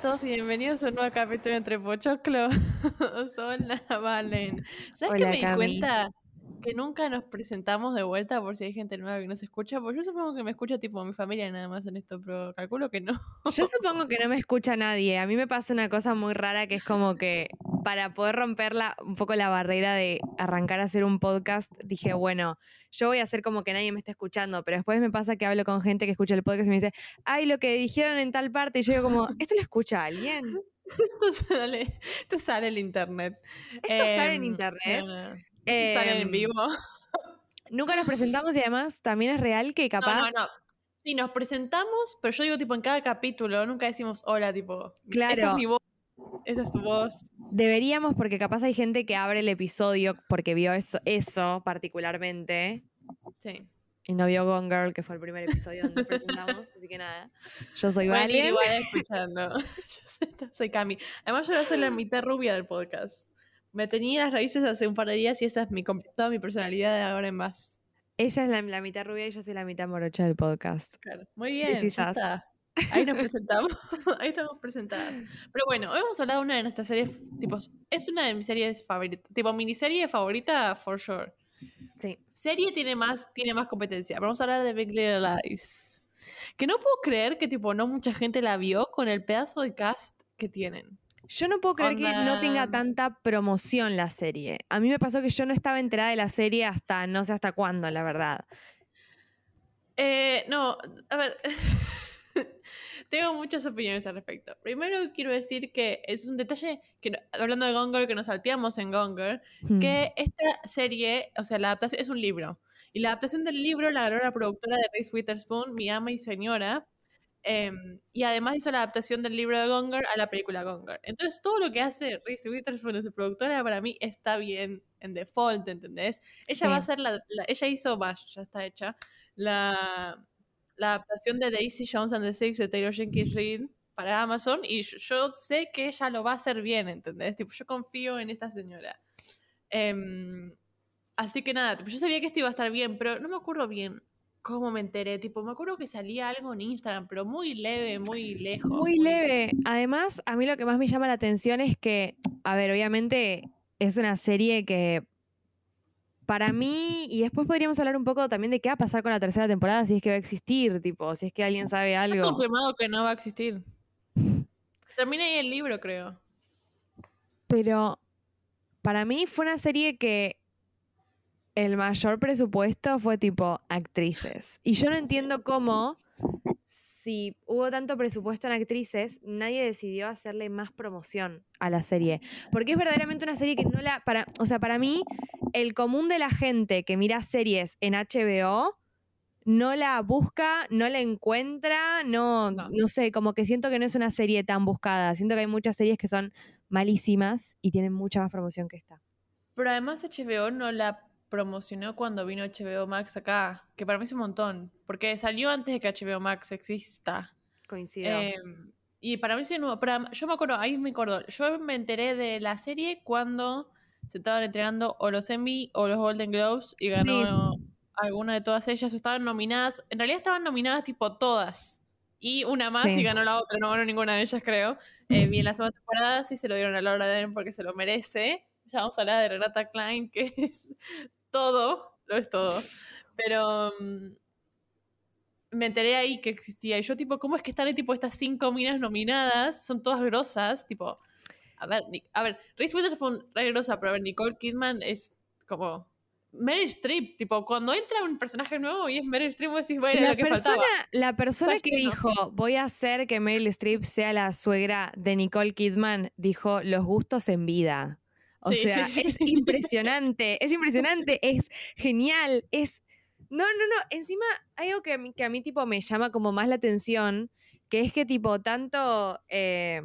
todos y bienvenidos a un nuevo capítulo entre Pochoclo. Hola, Valen. ¿Sabes qué me di cuenta? Que nunca nos presentamos de vuelta por si hay gente nueva que nos escucha. Pues yo supongo que me escucha tipo mi familia nada más en esto, pero calculo que no. Yo supongo que no me escucha nadie. A mí me pasa una cosa muy rara que es como que para poder romper un poco la barrera de arrancar a hacer un podcast, dije, bueno, yo voy a hacer como que nadie me está escuchando, pero después me pasa que hablo con gente que escucha el podcast y me dice, ay, lo que dijeron en tal parte, y yo digo como, ¿esto lo escucha alguien? Esto sale, esto sale en internet. Esto sale en em, sale en vivo. Nunca nos presentamos y además también es real que capaz... No, no, no. Sí, nos presentamos, pero yo digo tipo en cada capítulo, nunca decimos hola, tipo, claro. es mi voz, esa es tu voz. Deberíamos, porque capaz hay gente que abre el episodio porque vio eso, eso particularmente. Sí. Y no vio Gone Girl, que fue el primer episodio donde presentamos, así que nada. Yo soy Valen. igual escuchando. yo soy Cami. Además, yo soy la mitad rubia del podcast. Me tenía las raíces hace un par de días y esa es mi, toda mi personalidad de ahora en más. Ella es la, mitad rubia y yo soy la mitad morocha del podcast. Claro. Muy bien, ya está. Ahí nos presentamos, ahí estamos presentadas. Pero bueno, hoy vamos a hablar de una de nuestras series, tipos, es una de mis series favoritas, tipo miniserie favorita, for sure. Sí. Serie tiene más, tiene más competencia. Vamos a hablar de Big Little Lies. Que no puedo creer que tipo no mucha gente la vio con el pedazo de cast que tienen. Yo no puedo creer que no tenga tanta promoción la serie. A mí me pasó que yo no estaba enterada de la serie hasta no sé hasta cuándo, la verdad. Eh, no, a ver. Tengo muchas opiniones al respecto. Primero quiero decir que es un detalle, que hablando de Gonger, que nos salteamos en Gonger, hmm. que esta serie, o sea, la adaptación es un libro. Y la adaptación del libro la ganó la productora de Reese Witherspoon, mi ama y señora. Em, y además hizo la adaptación del libro de Gonger a la película Gonger. Entonces, todo lo que hace Reese Witherspoon, su productora, para mí está bien en default, ¿entendés? Ella va a ser la, Ella hizo, ya está hecha, la la adaptación de Daisy Jones and the Six de Taylor Jenkins Reid para Amazon y yo, sé que ella lo va a hacer bien, ¿entendés? Tipo, yo confío en esta señora. Em, así que nada, yo sabía que esto iba a estar bien, pero no me acuerdo bien cómo me enteré. Tipo, me acuerdo que salía algo en Instagram, pero muy leve, muy lejos. Muy, leve. Además, a mí lo que más me llama la atención es que, a ver, obviamente es una serie que para mí, y después podríamos hablar un poco también de qué va a pasar con la tercera temporada, si es que va a existir, tipo, si es que alguien sabe algo. Está confirmado que no va a existir. Termina ahí el libro, creo. Pero para mí fue una serie que el mayor presupuesto fue tipo actrices. Y yo no entiendo cómo si hubo tanto presupuesto en actrices, nadie decidió hacerle más promoción a la serie. Porque es verdaderamente una serie que no la. Para, o sea, para mí, el común de la gente que mira series en HBO no la busca, no la encuentra, no, no, no sé, como que siento que no es una serie tan buscada. Siento que hay muchas series que son malísimas y tienen mucha más promoción que esta. Pero además HBO no la promocionó cuando vino HBO Max acá, que para mí es un montón, porque salió antes de que HBO Max exista. Coincido. Em, y para mí es nuevo. yo me acuerdo, ahí me acuerdo, yo me enteré de la serie cuando se estaban entregando o los Emmy o los Golden Globes y ganó alguna de todas ellas, estaban nominadas, en realidad estaban nominadas tipo todas. Y una más y ganó la otra, no ganó ninguna de ellas, creo. Eh, y en la segunda temporada sí se lo dieron a Laura Dern porque se lo merece. Ya vamos a hablar de Renata Klein, que es todo, lo es todo. Pero mm, me enteré ahí que existía. Y yo, tipo, ¿cómo es que están tipo estas cinco minas nominadas? Son todas grosas, tipo. A ver, a ver, Reese Witherspoon re grosa, pero a ver, Nicole Kidman es como Meryl Streep, tipo, cuando entra un personaje nuevo y es Meryl Streep, vos decís, bueno, la lo que persona, faltaba. La persona que dijo, voy a hacer que Meryl Streep sea la suegra de Nicole Kidman, dijo, los gustos en vida. O sea, es impresionante, es impresionante, es genial, es... No, no, no, encima hay algo que a mí, que a mí tipo me llama como más la atención, que es que tipo tanto, eh,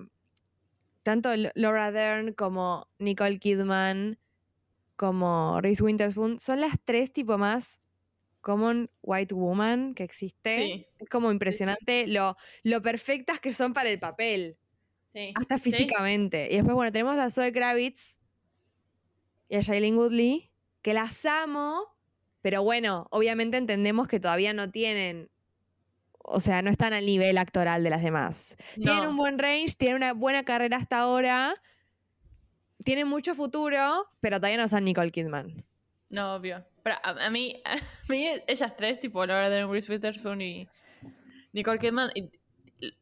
tanto Laura Dern como Nicole Kidman, como Reese Witherspoon, son las tres tipo más common white woman que existe. Es como impresionante lo, lo perfectas que son para el papel. Hasta físicamente. Y después, bueno, tenemos a Zoe Kravitz, y a Shailene Woodley, que las amo, pero bueno, obviamente entendemos que todavía no tienen o sea, no están al nivel actoral de las demás. Tienen un buen range, tienen una buena carrera hasta ahora, tienen mucho futuro, pero todavía no son Nicole Kidman. No, obvio. Pero a, mí, a mí, ellas tres, tipo Laura Dern, Reese Witherspoon y Nicole Kidman,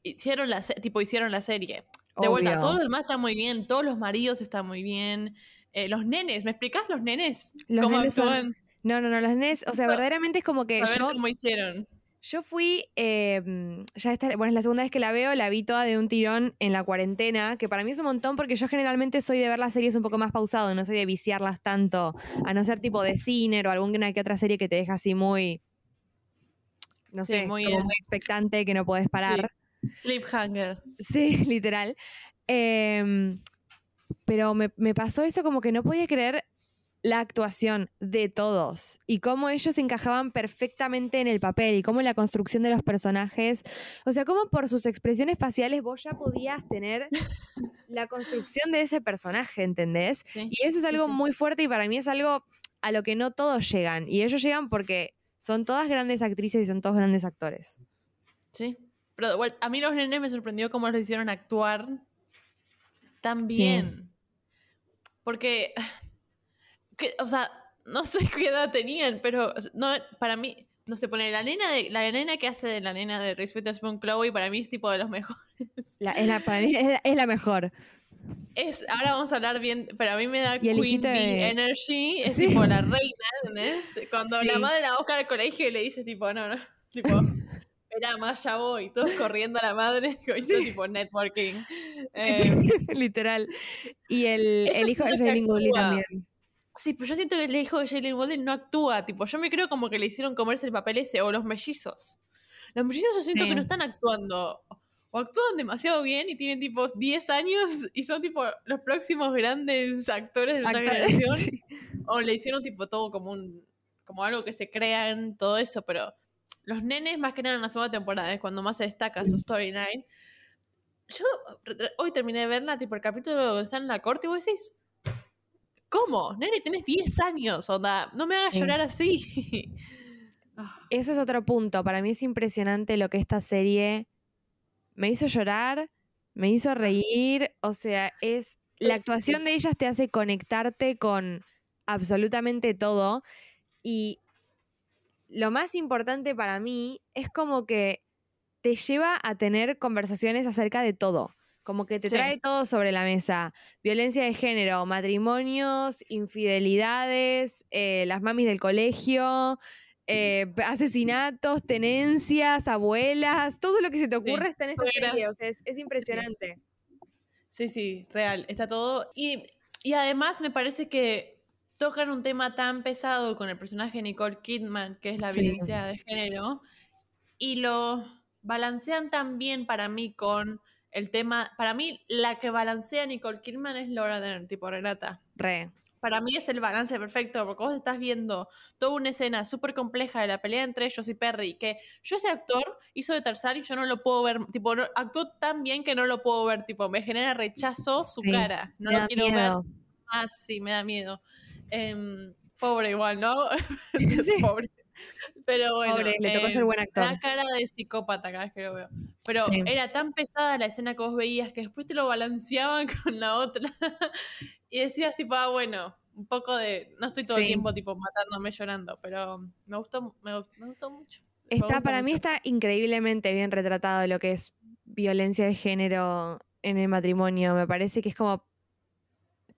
hicieron la, tipo, hicieron la serie. De vuelta, todo lo demás está muy bien, todos los maridos están muy bien. Eh, los nenes, ¿me explicás los nenes? Los ¿Cómo nenes Son... No, no, no, los nenes, o sea, verdaderamente es como que a yo... cómo hicieron. Yo fui, em, ya esta, bueno, es la segunda vez que la veo, la vi toda de un tirón en la cuarentena, que para mí es un montón porque yo generalmente soy de ver las series un poco más pausado, no soy de viciarlas tanto, a no ser tipo de cine o alguna que otra serie que te deja así muy, no sé, muy, como muy expectante que no puedes parar. Cliffhanger. Sí, literal. Em, pero me, me pasó eso como que no podía creer la actuación de todos y cómo ellos encajaban perfectamente en el papel y cómo la construcción de los personajes, o sea, cómo por sus expresiones faciales vos ya podías tener la construcción de ese personaje, ¿entendés? y eso es algo muy fuerte y para mí es algo a lo que no todos llegan y ellos llegan porque son todas grandes actrices y son todos grandes actores. Sí, pero a mí los nenes me sorprendió cómo los hicieron actuar tan bien. Porque o sea, no sé qué edad tenían, pero no, para mí, no sé, poner la nena de, la nena que hace de la nena de Reese Witherspoon Chloe para mí es tipo de los mejores. La, es la, para mí es la, mejor. Es, ahora vamos a hablar bien, pero a mí me da Queen Bee Energy, es tipo la reina, ¿entendés? Cuando la madre la busca al colegio y le dice tipo, no, no, tipo, espera más, ya voy, todos corriendo a la madre, hizo tipo networking. Eh, Literal. Y el, el hijo de Jalen Goodley también. Sí, pero yo siento que el hijo de Jalen Golden no actúa. Tipo, yo me creo como que le hicieron comerse el papel ese. O los mellizos. Los mellizos yo siento que no están actuando. O actúan demasiado bien y tienen tipo 10 años y son tipo los próximos grandes actores de la generación. O le hicieron tipo todo como un. como algo que se crean, todo eso. Pero los nenes, más que nada en la segunda temporada, es cuando más se destaca su storyline. Yo hoy terminé de verla, tipo el capítulo donde están en la corte y vos decís ¿Cómo? Nene, tienes 10 años, onda. No me hagas llorar así. Ah. Eso es otro punto. Para mí es impresionante lo que esta serie me hizo llorar, me hizo reír. O sea, es. La actuación de ellas te hace conectarte con absolutamente todo. Y lo más importante para mí es como que te lleva a tener conversaciones acerca de todo. Como que te trae todo sobre la mesa. Violencia de género, matrimonios, infidelidades, eh, las mamis del colegio, eh, asesinatos, tenencias, abuelas, todo lo que se te ocurra está en esta serie. O sea, es, impresionante. Sí. sí, real. Está todo. Y, y además me parece que tocan un tema tan pesado con el personaje de Nicole Kidman, que es la violencia de género, y lo balancean tan bien para mí con el tema, para mí la que balancea Nicole Kidman es Laura Dern, tipo Renata. Re. Para mí es el balance perfecto, porque vos estás viendo toda una escena súper compleja de la pelea entre ellos y Perry, que yo ese actor hizo de tercer y yo no lo puedo ver, tipo, actuó tan bien que no lo puedo ver, tipo, me genera rechazo su cara, no lo quiero ver. Ah, sí, me da miedo. Em, pobre igual, ¿no? pobre. Pero bueno, le tocó ser buen em, actor. La cara de psicópata cada vez que lo veo. Pero era tan pesada la escena que vos veías que después te lo balanceaban con la otra. y decías tipo, ah, bueno, un poco de... No estoy todo el tiempo tipo matándome llorando, pero me gustó, me, gustó mucho. Está, para mí está increíblemente bien retratado lo que es violencia de género en el matrimonio. Me parece que es como...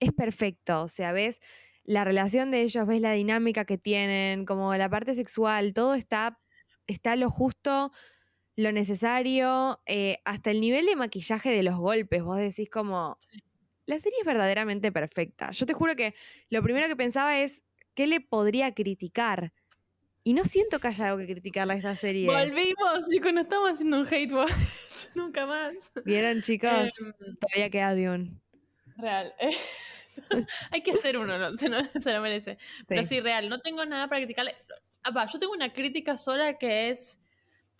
Es perfecto, o sea, ves la relación de ellos, ves la dinámica que tienen, como la parte sexual, todo está, está lo justo, lo necesario, eh, hasta el nivel de maquillaje de los golpes. Vos decís como, la serie es verdaderamente perfecta. Yo te juro que lo primero que pensaba es, ¿qué le podría criticar? Y no siento que haya algo que criticarle a esta serie. Volvimos, chicos, no estamos haciendo un hate watch. Nunca más. ¿Vieron, chicos? Em, Todavía queda de un. Real. Hay que hacer uno, ¿no? Se, lo merece. Pero sí, real, no tengo nada para criticarle. Ah, yo tengo una crítica sola que es.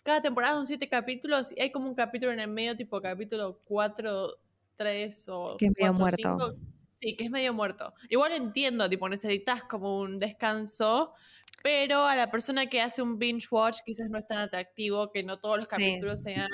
Cada temporada son siete capítulos y hay como un capítulo en el medio, tipo capítulo 4, 3 o. Que es medio muerto. Sí, que es medio muerto. Igual entiendo, tipo, necesitas como un descanso, pero a la persona que hace un binge watch quizás no es tan atractivo, que no todos los capítulos sean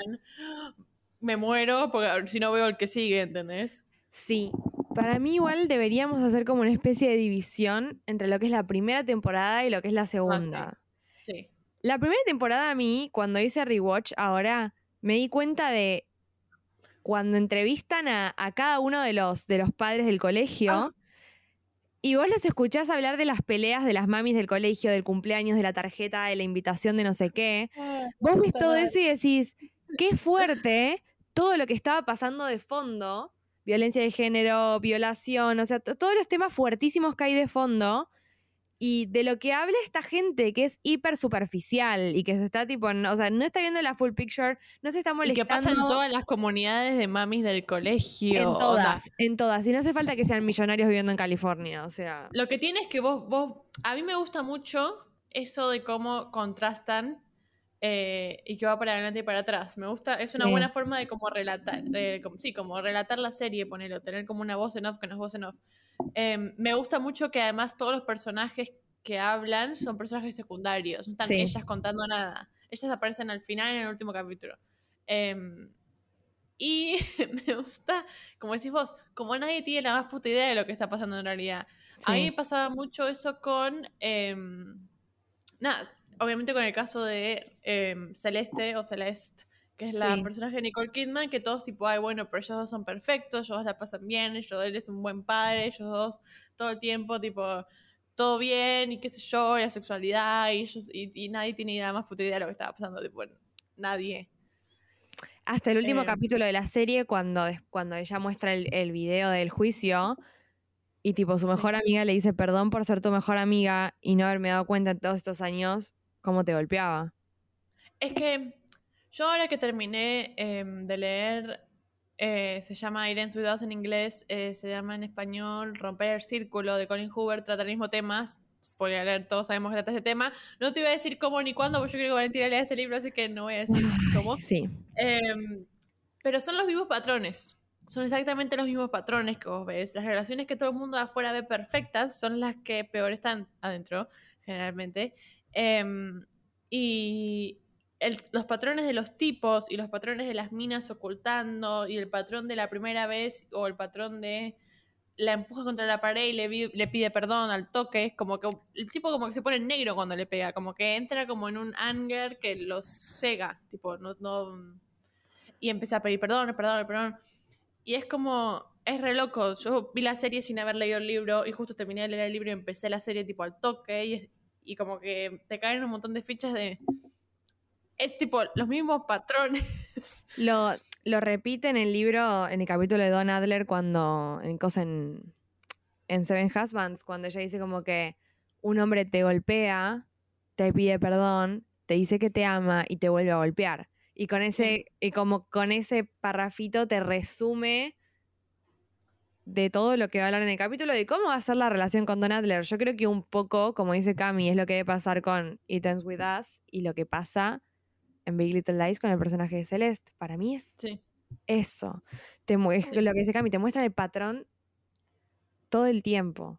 me muero porque si no veo el que sigue, ¿entendés? Sí. Para mí igual deberíamos hacer como una especie de división entre lo que es la primera temporada y lo que es la segunda. sí. La primera temporada a mí, cuando hice rewatch ahora, me di cuenta de cuando entrevistan a, cada uno de los, de los padres del colegio. Ah. Y vos los escuchás hablar de las peleas de las mamis del colegio, del cumpleaños, de la tarjeta, de la invitación de no sé qué. Ah, vos ves todo eso y decís, qué fuerte todo lo que estaba pasando de fondo, violencia de género, violación, o sea, todos los temas fuertísimos que hay de fondo y de lo que habla esta gente que es hiper superficial y que se está tipo, o sea, no está viendo la full picture, no se está molestando. Y que pasa en todas las comunidades de mamis del colegio. En todas, en todas. Y no hace falta que sean millonarios viviendo en California, o sea. Lo que tiene es que vos, vos, a mí me gusta mucho eso de cómo contrastan eh, y que va para adelante y para atrás. Me gusta, es una buena forma de como relatar, sí, como relatar la serie, ponerlo, tener como una voz en off que no es voz en off. Em, me gusta mucho que además todos los personajes que hablan son personajes secundarios, no están ellas contando nada. Ellas aparecen al final en el último capítulo. Em, y me gusta, como decís vos, como nadie tiene la más puta idea de lo que está pasando en realidad. A mí me pasaba mucho eso con... Em, nada, obviamente con el caso de em, Celeste o Celeste, que es la personaje de Nicole Kidman, que todos tipo, ay, bueno, pero ellos dos son perfectos, ellos dos la pasan bien, ellos él es un buen padre, ellos dos todo el tiempo, tipo, todo bien, y qué sé yo, y la sexualidad, y ellos, y, nadie tiene idea más puta idea de lo que estaba pasando, tipo, nadie. Hasta el último em. capítulo de la serie, cuando, cuando ella muestra el, el video del juicio, y tipo, su mejor amiga le dice, perdón por ser tu mejor amiga y no haberme dado cuenta en todos estos años cómo te golpeaba. Es que yo ahora que terminé em, de leer, eh, se llama Irene Suidados en inglés, eh, se llama en español Romper el Círculo de Colin Hoover, trata el mismo tema. Spoiler alert, todos sabemos que trata este tema. No te iba a decir cómo ni cuándo, porque yo creo que Valentina lea este libro, así que no voy a decir cómo. Sí. Em, pero son los mismos patrones. Son exactamente los mismos patrones que vos ves. Las relaciones que todo el mundo afuera ve perfectas son las que peor están adentro, generalmente. Em, y los patrones de los tipos y los patrones de las minas ocultando y el patrón de la primera vez o el patrón de la empuja contra la pared y le, le pide perdón al toque, es como que el tipo como que se pone negro cuando le pega, como que entra como en un anger que los cega, tipo, no, no y empieza a pedir perdón, perdón, perdón. Y es como, es re loco. Yo vi la serie sin haber leído el libro y justo terminé de leer el libro y empecé la serie tipo al toque y, y como que te caen un montón de fichas de... Es tipo los mismos patrones. Lo, lo repite en el libro, en el capítulo de Don Adler, cuando, en, cosa en, en Seven Husbands, cuando ella dice como que un hombre te golpea, te pide perdón, te dice que te ama y te vuelve a golpear. Y con ese, y como con ese parrafito te resume de todo lo que va a hablar en el capítulo, de cómo va a ser la relación con Don Adler. Yo creo que un poco, como dice Cami, es lo que debe pasar con It Ends With Us y lo que pasa en Big Little Lies con el personaje de Celeste. Para mí es eso. Te, lo que dice Cami, te muestra el patrón todo el tiempo.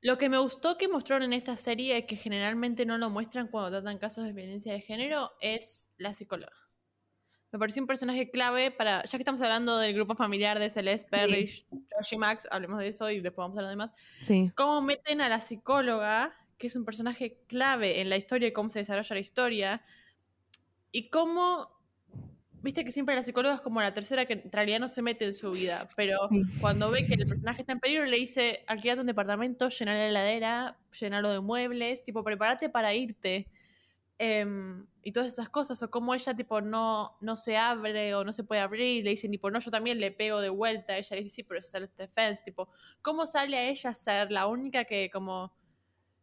Lo que me gustó que mostraron en esta serie, que generalmente no lo muestran cuando tratan casos de violencia de género, es la psicóloga me pareció un personaje clave para, ya que estamos hablando del grupo familiar de Celeste, Parrish, Josh y Max, hablemos de eso y después vamos a hablar de más. Sí. Cómo meten a la psicóloga, que es un personaje clave en la historia y cómo se desarrolla la historia, y cómo, viste que siempre la psicóloga es como la tercera que en realidad no se mete en su vida, pero cuando ve que el personaje está en peligro le dice, alquilate un departamento, llenar la heladera, llenarlo de muebles, tipo, prepárate para irte. Em, y todas esas cosas, o como ella tipo no, no se abre o no se puede abrir, le dicen tipo, no, yo también le pego de vuelta, ella dice, sí, pero es self-defense, tipo, ¿cómo sale a ella ser la única que como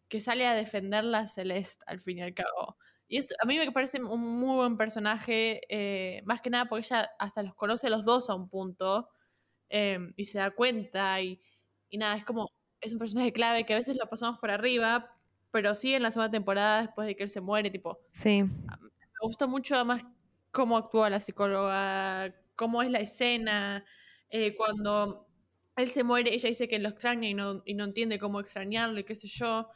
que sale a defenderla Celeste al fin y al cabo? Y eso, a mí me parece un muy buen personaje, eh, más que nada porque ella hasta los conoce a los dos a un punto em, y se da cuenta y, y nada, es como, es un personaje clave que a veces lo pasamos por arriba, pero sí en la segunda temporada, después de que él se muere, tipo. Sí. Me gustó mucho además cómo actúa la psicóloga, cómo es la escena, eh, cuando él se muere, ella dice que lo extraña y no, y no entiende cómo extrañarlo y qué sé yo,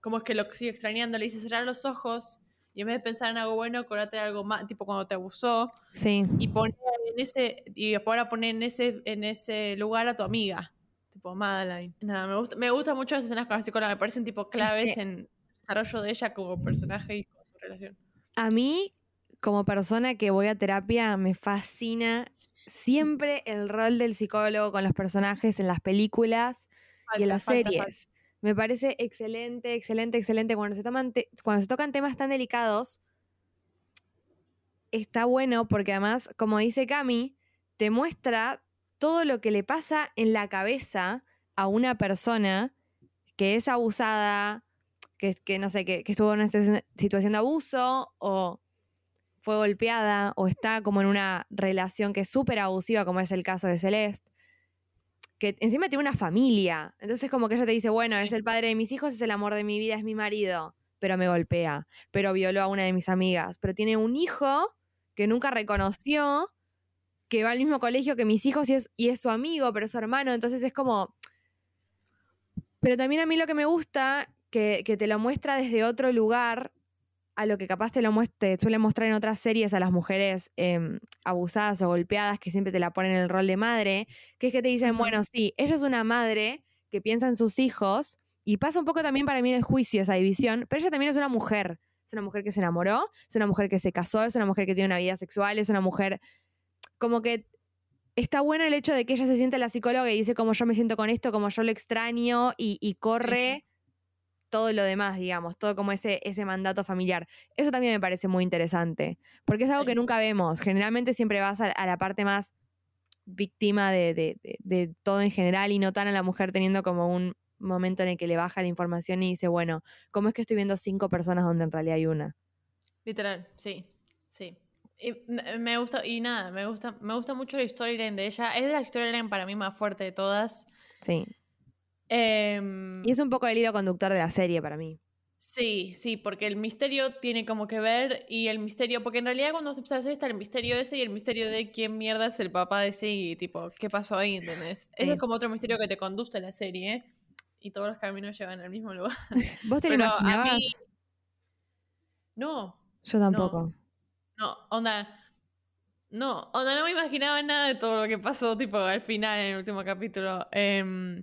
cómo es que lo sigue extrañando, le dice cerrar los ojos y en vez de pensar en algo bueno, acordate de algo más, tipo cuando te abusó. Sí. Y poner en ese, y ahora poner en ese, en ese lugar a tu amiga, Madeline. Nada, me gusta, me gusta mucho las escenas con la psicóloga, me parecen tipo claves en el desarrollo de ella como personaje y con su relación. A mí, como persona que voy a terapia, me fascina siempre el rol del psicólogo con los personajes en las películas y en las series. Me parece excelente, excelente, excelente. Cuando se, toman cuando se tocan temas tan delicados, está bueno porque además, como dice Cami, te muestra todo lo que le pasa en la cabeza a una persona que es abusada, que, que no sé, que, que estuvo en una situación de abuso o fue golpeada o está como en una relación que es súper abusiva, como es el caso de Celeste, que encima tiene una familia. Entonces como que ella te dice, bueno, es el padre de mis hijos, es el amor de mi vida, es mi marido, pero me golpea, pero violó a una de mis amigas, pero tiene un hijo que nunca reconoció, que va al mismo colegio que mis hijos y es, y es su amigo, pero es su hermano, entonces es como... Pero también a mí lo que me gusta, que, que te lo muestra desde otro lugar, a lo que capaz te lo muestre, suele mostrar en otras series a las mujeres em, abusadas o golpeadas que siempre te la ponen en el rol de madre, que es que te dicen, bueno, sí, ella es una madre que piensa en sus hijos y pasa un poco también para mí en el juicio esa división, pero ella también es una mujer, es una mujer que se enamoró, es una mujer que se casó, es una mujer que tiene una vida sexual, es una mujer como que está bueno el hecho de que ella se siente la psicóloga y dice como yo me siento con esto, como yo lo extraño y, corre todo lo demás, digamos, todo como ese, ese mandato familiar. Eso también me parece muy interesante, porque es algo que nunca vemos. Generalmente siempre vas a, la parte más víctima de, todo en general y no tan a la mujer teniendo como un momento en el que le baja la información y dice, bueno, ¿cómo es que estoy viendo cinco personas donde en realidad hay una? Literal, sí, sí. Y me gusta, y nada, me gusta, me gusta mucho la storyline de ella. Es la storyline para mí más fuerte de todas. Sí. Em, y es un poco el hilo conductor de la serie para mí. Sí, sí, porque el misterio tiene como que ver y el misterio, porque en realidad cuando se empieza a hacer está el misterio ese y el misterio de quién mierda es el papá de ese y tipo, ¿qué pasó ahí? ¿Entendés? Ese es como otro misterio que te conduce a la serie y todos los caminos llevan al mismo lugar. ¿Vos te lo imaginabas? No. Yo tampoco. No, onda. No, onda, no me imaginaba nada de todo lo que pasó, tipo, al final, en el último capítulo. Eh,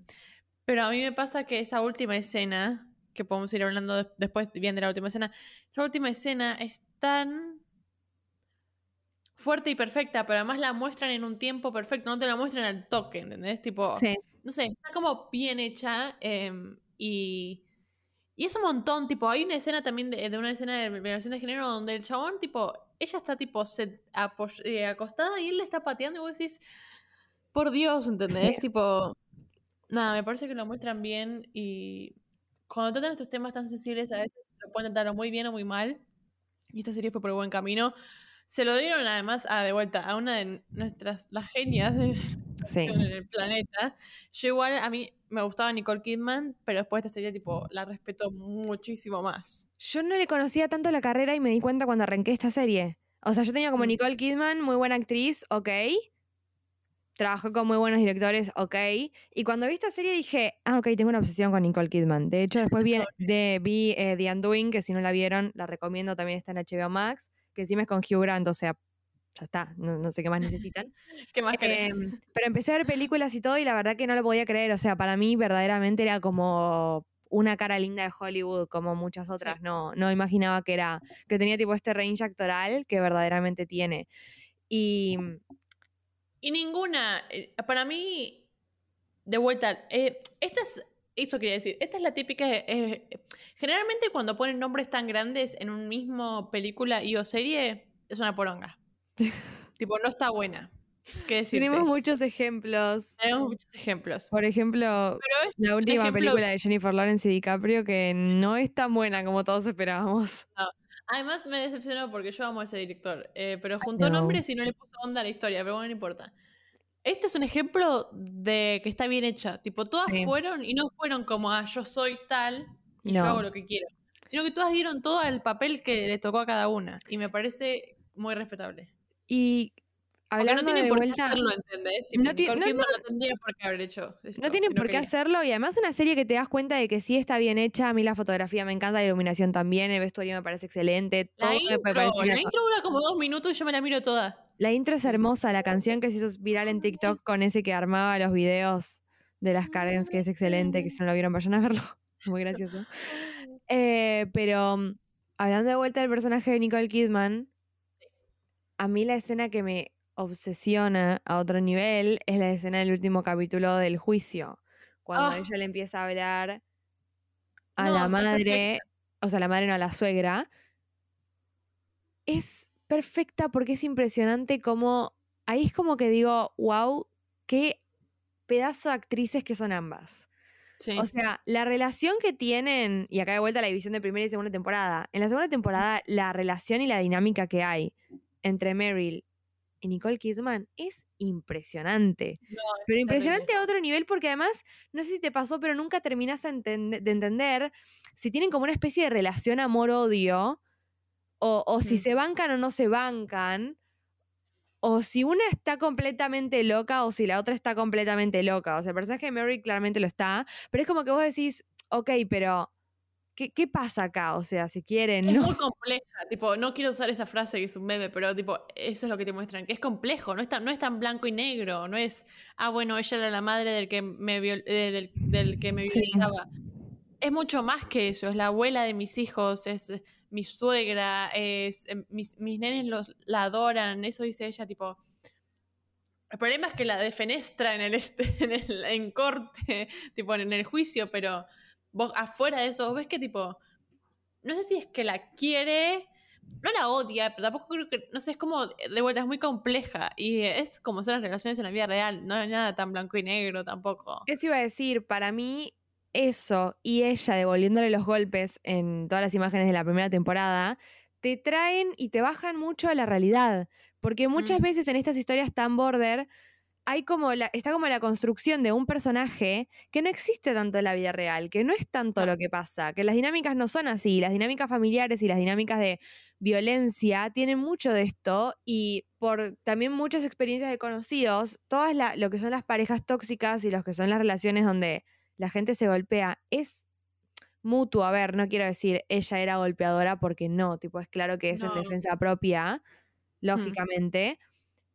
pero a mí me pasa que esa última escena, que podemos ir hablando después bien de la última escena, esa última escena es tan fuerte y perfecta, pero además la muestran en un tiempo perfecto, no te la muestran al toque, ¿entendés? Tipo, no sé, está como bien hecha em, y, y es un montón, tipo, hay una escena también de, una escena de revelación de género donde el chabón, tipo, ella está tipo eh, acostada y él le está pateando y vos decís, por Dios, ¿entendés? Tipo, Nada, me parece que lo muestran bien y cuando tratan estos temas tan sensibles a veces lo pueden tratar muy bien o muy mal. Y esta serie fue por buen camino. Se lo dieron además a de vuelta a una de nuestras, las genias de, en el planeta. Yo igual, a mí me gustaba Nicole Kidman, pero después de esta serie, tipo, la respeto muchísimo más. Yo no le conocía tanto la carrera y me di cuenta cuando arranqué esta serie. O sea, yo tenía como mm. Nicole Kidman, muy buena actriz, ok trabajó con muy buenos directores, ok. Y cuando vi esta serie dije, ah, ok, tengo una obsesión con Nicole Kidman. De hecho, después vi, de, vi eh, The Undoing, que si no la vieron, la recomiendo, también está en HBO Max, que encima es con Hugh Grant, o sea, ya está, no, sé qué más necesitan. ¿Qué más em, Pero empecé a ver películas y todo y la verdad que no lo podía creer, o sea, para mí verdaderamente era como una cara linda de Hollywood como muchas otras, no, no imaginaba que era, que tenía tipo este range actoral que verdaderamente tiene. Y y ninguna, eh, para mí, de vuelta, eh, esta es, eso quería decir, esta es la típica, eh, generalmente cuando ponen nombres tan grandes en un mismo película y o serie, es una poronga. tipo, no está buena. Tenemos muchos ejemplos. Tenemos muchos ejemplos. Por ejemplo, la última película de Jennifer Lawrence y DiCaprio que no es tan buena como todos esperábamos. No. Además me decepcionó porque yo amo a ese director, eh, pero juntó nombres y no le puso onda a la historia, pero bueno, no importa. Este es un ejemplo de que está bien hecha. Tipo, todas fueron y no fueron como, ah, yo soy tal y yo hago lo que quiero. Sino que todas dieron todo el papel que le tocó a cada una. Y me parece muy respetable. Y hablando no tienen de por vuelta, qué hacerlo, ¿entendés? Tipo, no ti- no, no tendría por qué haber hecho esto. no tienen si no por qué quería. hacerlo y además una serie que te das cuenta de que sí está bien hecha, a mí la fotografía me encanta, la iluminación también, el vestuario me parece excelente, todo La me intro, parece una la intro dura como dos minutos y yo me la miro toda. La intro es hermosa, la canción que se hizo viral en TikTok con ese que armaba los videos de las Karens, que es excelente, que si no lo vieron vayan a verlo, muy gracioso. Eh, pero mm, hablando de vuelta del personaje de Nicole Kidman, a mí la escena que me obsesiona a otro nivel es la escena del último capítulo del juicio, cuando Ah. ella le empieza a hablar a No, la madre, o sea, la madre no a la suegra. Es perfecta porque es impresionante como ahí es como que digo, wow, qué pedazo de actrices que son ambas. Sí. O sea, la relación que tienen, y acá de vuelta la división de primera y segunda temporada, en la segunda temporada la relación y la dinámica que hay entre Meryl y Nicole Kidman es impresionante. No, es Pero terrible. impresionante a otro nivel porque además, no sé si te pasó, pero nunca terminas de entender si tienen como una especie de relación amor-odio, o, o si se bancan o no se bancan, o si una está completamente loca o si la otra está completamente loca. O sea, el personaje de Mary claramente lo está, pero es como que vos decís, ok, pero ¿qué, qué pasa acá? O sea, si quieren, Es no. muy compleja, tipo, no quiero usar esa frase que es un meme, pero tipo, eso es lo que te muestran, que es complejo, no es tan, no es tan blanco y negro, no es, ah, bueno, ella era la madre del que me, viol- eh, del, del que me Sí. Es mucho más que eso, es la abuela de mis hijos, es mi suegra, es eh, mis, mis nenes los, la adoran, eso dice ella, tipo... El problema es que la defenestra en el, este, en, el, en corte, tipo en el juicio, pero vos afuera de eso, vos ves que tipo, no sé si es que la quiere, no la odia, pero tampoco creo que, no sé, es como, de vuelta, es muy compleja y es como son las relaciones en la vida real, no es nada tan blanco y negro tampoco. Eso iba a decir, para mí eso y ella devolviéndole los golpes en todas las imágenes de la primera temporada, te traen y te bajan mucho a la realidad. Porque muchas Mm. veces en estas historias tan border hay como la, está como la construcción de un personaje que no existe tanto en la vida real, que no es tanto lo que pasa, que las dinámicas no son así, las dinámicas familiares y las dinámicas de violencia tienen mucho de esto y por también muchas experiencias de conocidos, todas la- lo que son las parejas tóxicas y los que son las relaciones donde la gente se golpea es mutuo. A ver, no quiero decir ella era golpeadora porque no, tipo, es claro que es en defensa propia, lógicamente,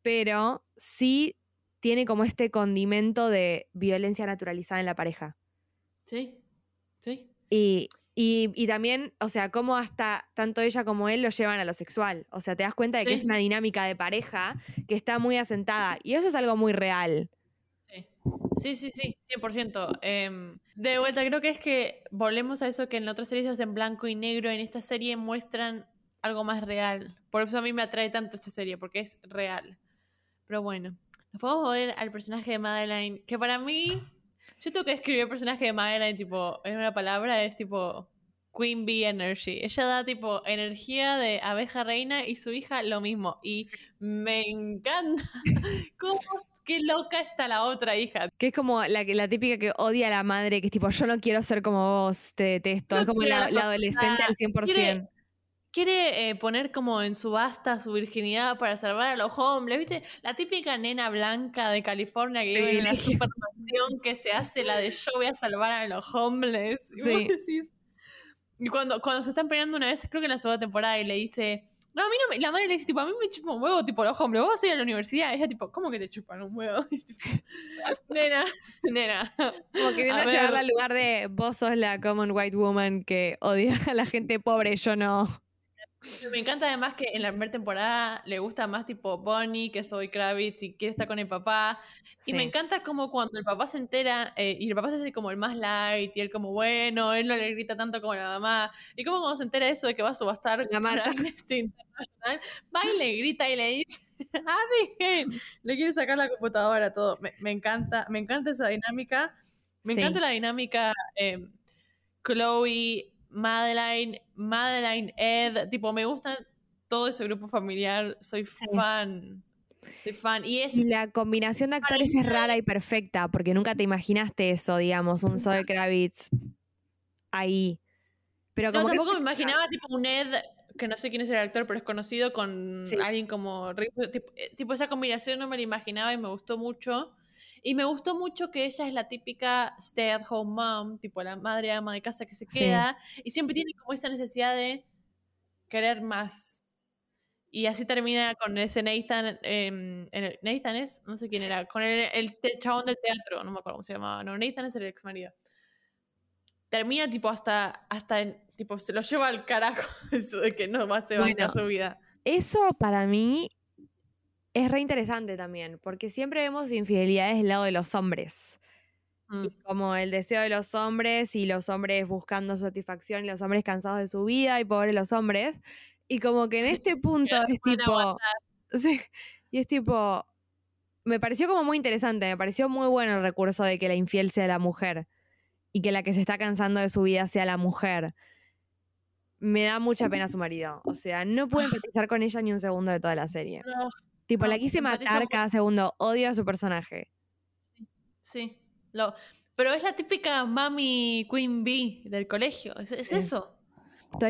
pero sí tiene como este condimento de violencia naturalizada en la pareja. Sí, sí. Y, y, y también, o sea, cómo hasta tanto ella como él lo llevan a lo sexual. O sea, te das cuenta de que es una dinámica de pareja que está muy asentada. Y eso es algo muy real. Sí, sí, sí, sí, 100%. Em, de vuelta, creo que es que volvemos a eso que en la otra serie se hace en blanco y negro, en esta serie muestran algo más real. Por eso a mí me atrae tanto esta serie, porque es real. Pero bueno, nos podemos ver al personaje de Madeline, que para mí, yo tengo que describir el personaje de Madeline, tipo, en una palabra, es tipo Queen Bee Energy. Ella da tipo energía de abeja reina y su hija lo mismo. Y me encanta cómo, qué loca está la otra hija. Que es como la, la típica que odia a la madre, que es tipo, yo no quiero ser como vos, te detesto. No es como la, la la adolescente al 100%. Quiere- Quiere eh, poner como en subasta su virginidad para salvar a los hombres, ¿viste? La típica nena blanca de California que vive en Privilegio. supermansión que se hace la de yo voy a salvar a los hombres. Sí. y cuando, cuando se están peleando una vez, creo que en la segunda temporada, y le dice, no, a mí no me, la madre le dice, tipo, a mí me chupa un huevo, tipo, los hombres, vos vas a ir a la universidad. Ella, tipo, ¿cómo que te chupan un huevo? Tipo, nena, nena. Como queriendo llevarla al lugar de vos sos la common white woman que odia a la gente pobre, yo no. Me encanta además que en la primera temporada le gusta más tipo Bonnie que Zoe Kravitz y quiere estar con el papá. Y me encanta como cuando el papá se entera eh, y el papá se hace como el más light y él como bueno, él no le grita tanto como la mamá. Y como cuando se entera eso de que va a subastar La mata. Amnesty International, va y le grita y le dice, Abigail, le quiere sacar la computadora, todo. Me, me encanta, me encanta esa dinámica. Me Sí. encanta la dinámica eh, Chloe, Madeline, Madeline, Ed, tipo, me gusta todo ese grupo familiar, soy fan, soy fan. Y es, Y la combinación de actores es rara y perfecta, porque nunca te imaginaste eso, digamos, un Zoe Kravitz ahí. Pero no, como que tampoco me imaginaba tipo un Ed que no sé quién es el actor, pero es conocido con alguien como tipo, eh, tipo, esa combinación no me la imaginaba y me gustó mucho. Y me gustó mucho que ella es la típica stay at home mom, tipo la madre ama de casa que se queda y siempre tiene como esa necesidad de querer más. Y así termina con ese Nathan, eh, Nathan es, no sé quién era, con el, el, chabón del teatro, no me acuerdo cómo se llamaba, no, Nathan es el ex marido. Termina tipo hasta, hasta tipo, se lo lleva al carajo eso de que no va a ser su vida. Eso para mí es re interesante también, porque siempre vemos infidelidades del lado de los hombres. Mm. como el deseo de los hombres y los hombres buscando satisfacción y los hombres cansados de su vida y pobres los hombres. Y como que en este punto es tipo. Sí, y es tipo. Me pareció como muy interesante, me pareció muy bueno el recurso de que la infiel sea la mujer y que la que se está cansando de su vida sea la mujer. Me da mucha pena su marido. O sea, no puedo empatizar con ella ni un segundo de toda la serie. Tipo, la quise matar cada segundo. Odio a su personaje. Sí. sí. Lo, pero es la típica mami queen bee del colegio. Es, eso.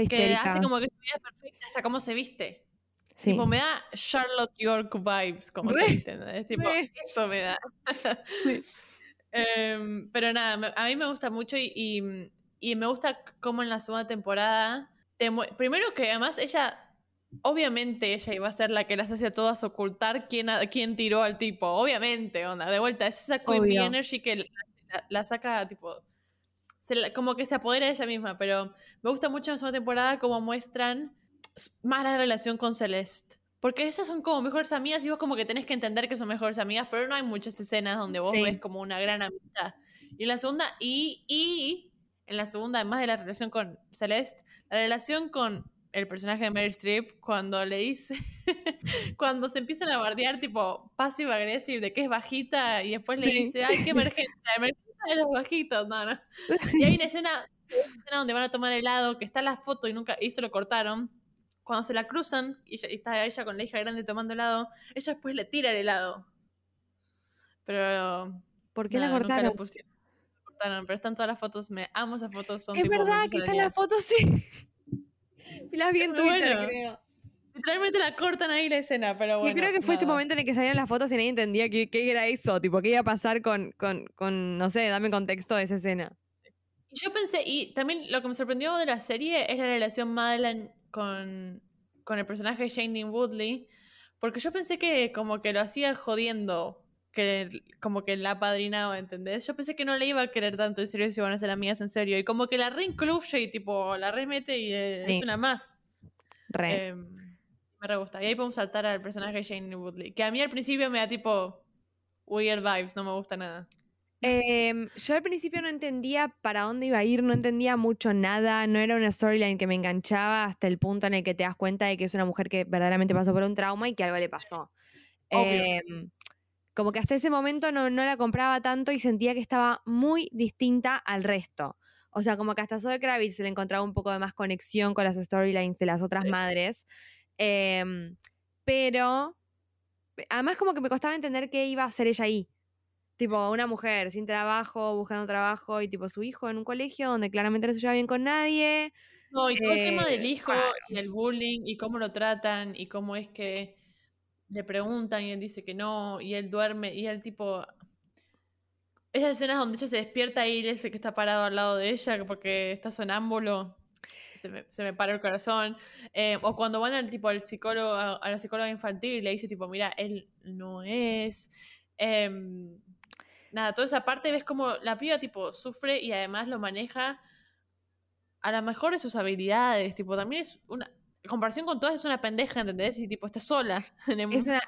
que hace como que su vida es perfecta hasta cómo se viste. Sí. Tipo, me da Charlotte York vibes, como se entiende. Tipo, eso me da. Em, pero nada, a mí me gusta mucho y, y, me gusta cómo en la segunda temporada. primero que además ella. Obviamente ella iba a ser la que las hacía todas ocultar quién, quién tiró al tipo. Obviamente, onda. De vuelta, es esa Queen Bee Energy que la, saca, tipo. como que se apodera de ella misma. Pero me gusta mucho en la segunda temporada cómo muestran más la relación con Celeste. Porque esas son como mejores amigas y vos como que tenés que entender que son mejores amigas, pero no hay muchas escenas donde vos ves como una gran amistad. Y en la segunda, y, y en la segunda, además de la relación con Celeste, la relación con el personaje de Mary Streep cuando le dice, cuando se empiezan a bardear tipo passive aggressive de que es bajita y después le dice, ay, qué emergencia, emergencia de los bajitos, no, no. Y hay una escena, una escena donde van a tomar helado, que está la foto y nunca, y se lo cortaron, cuando se la cruzan y, está ella con la hija grande tomando helado, ella después le tira el helado. Pero. ¿Por qué la cortaron? cortaron, pero están todas las fotos, me amo esas fotos. Son es verdad que están las fotos, sí. las vi en Twitter, creo. Literalmente la cortan ahí la escena, pero bueno. Yo creo que fue ese momento en el que salían las fotos y nadie entendía qué, qué era eso, tipo, qué iba a pasar con, con, con, no sé, dame contexto de esa escena. Yo pensé, y también lo que me sorprendió de la serie es la relación Madeline con, con el personaje de Shailene Woodley, porque yo pensé que como que lo hacía jodiendo, que como que la padrinaba, ¿entendés? Yo pensé que no le iba a querer tanto en serio si iban a ser amigas en serio, y como que la reincluye y tipo la remete y es una más. Re. Em, me re gusta. Y ahí podemos saltar al personaje de Shailene Woodley, que a mí al principio me da tipo weird vibes, no me gusta nada. Em, yo al principio no entendía para dónde iba a ir, no entendía mucho nada, no era una storyline que me enganchaba hasta el punto en el que te das cuenta de que es una mujer que verdaderamente pasó por un trauma y que algo le pasó. Em, como que hasta ese momento no, la compraba tanto y sentía que estaba muy distinta al resto. O sea, como que hasta Zoe Kravitz se le encontraba un poco de más conexión con las storylines de las otras madres. Em, pero además como que me costaba entender qué iba a hacer ella ahí tipo una mujer sin trabajo, buscando trabajo y tipo su hijo en un colegio donde claramente no se lleva bien con nadie. No, y todo el tema del eh, hijo y el bullying y cómo lo tratan y cómo es que le preguntan y él dice que no y él duerme y él tipo... Esas escenas donde ella se despierta y él es el que está parado al lado de ella porque está sonámbulo. Se me, se me para el corazón. Eh, o cuando van al tipo al psicólogo, a la psicóloga infantil y le dice tipo, mira, él no es. Eh, nada, toda esa parte ves como la piba tipo sufre y además lo maneja a la mejor de sus habilidades, tipo, también es una, en comparación con todas es una pendeja, ¿entendés? Y tipo, está sola en el Es una,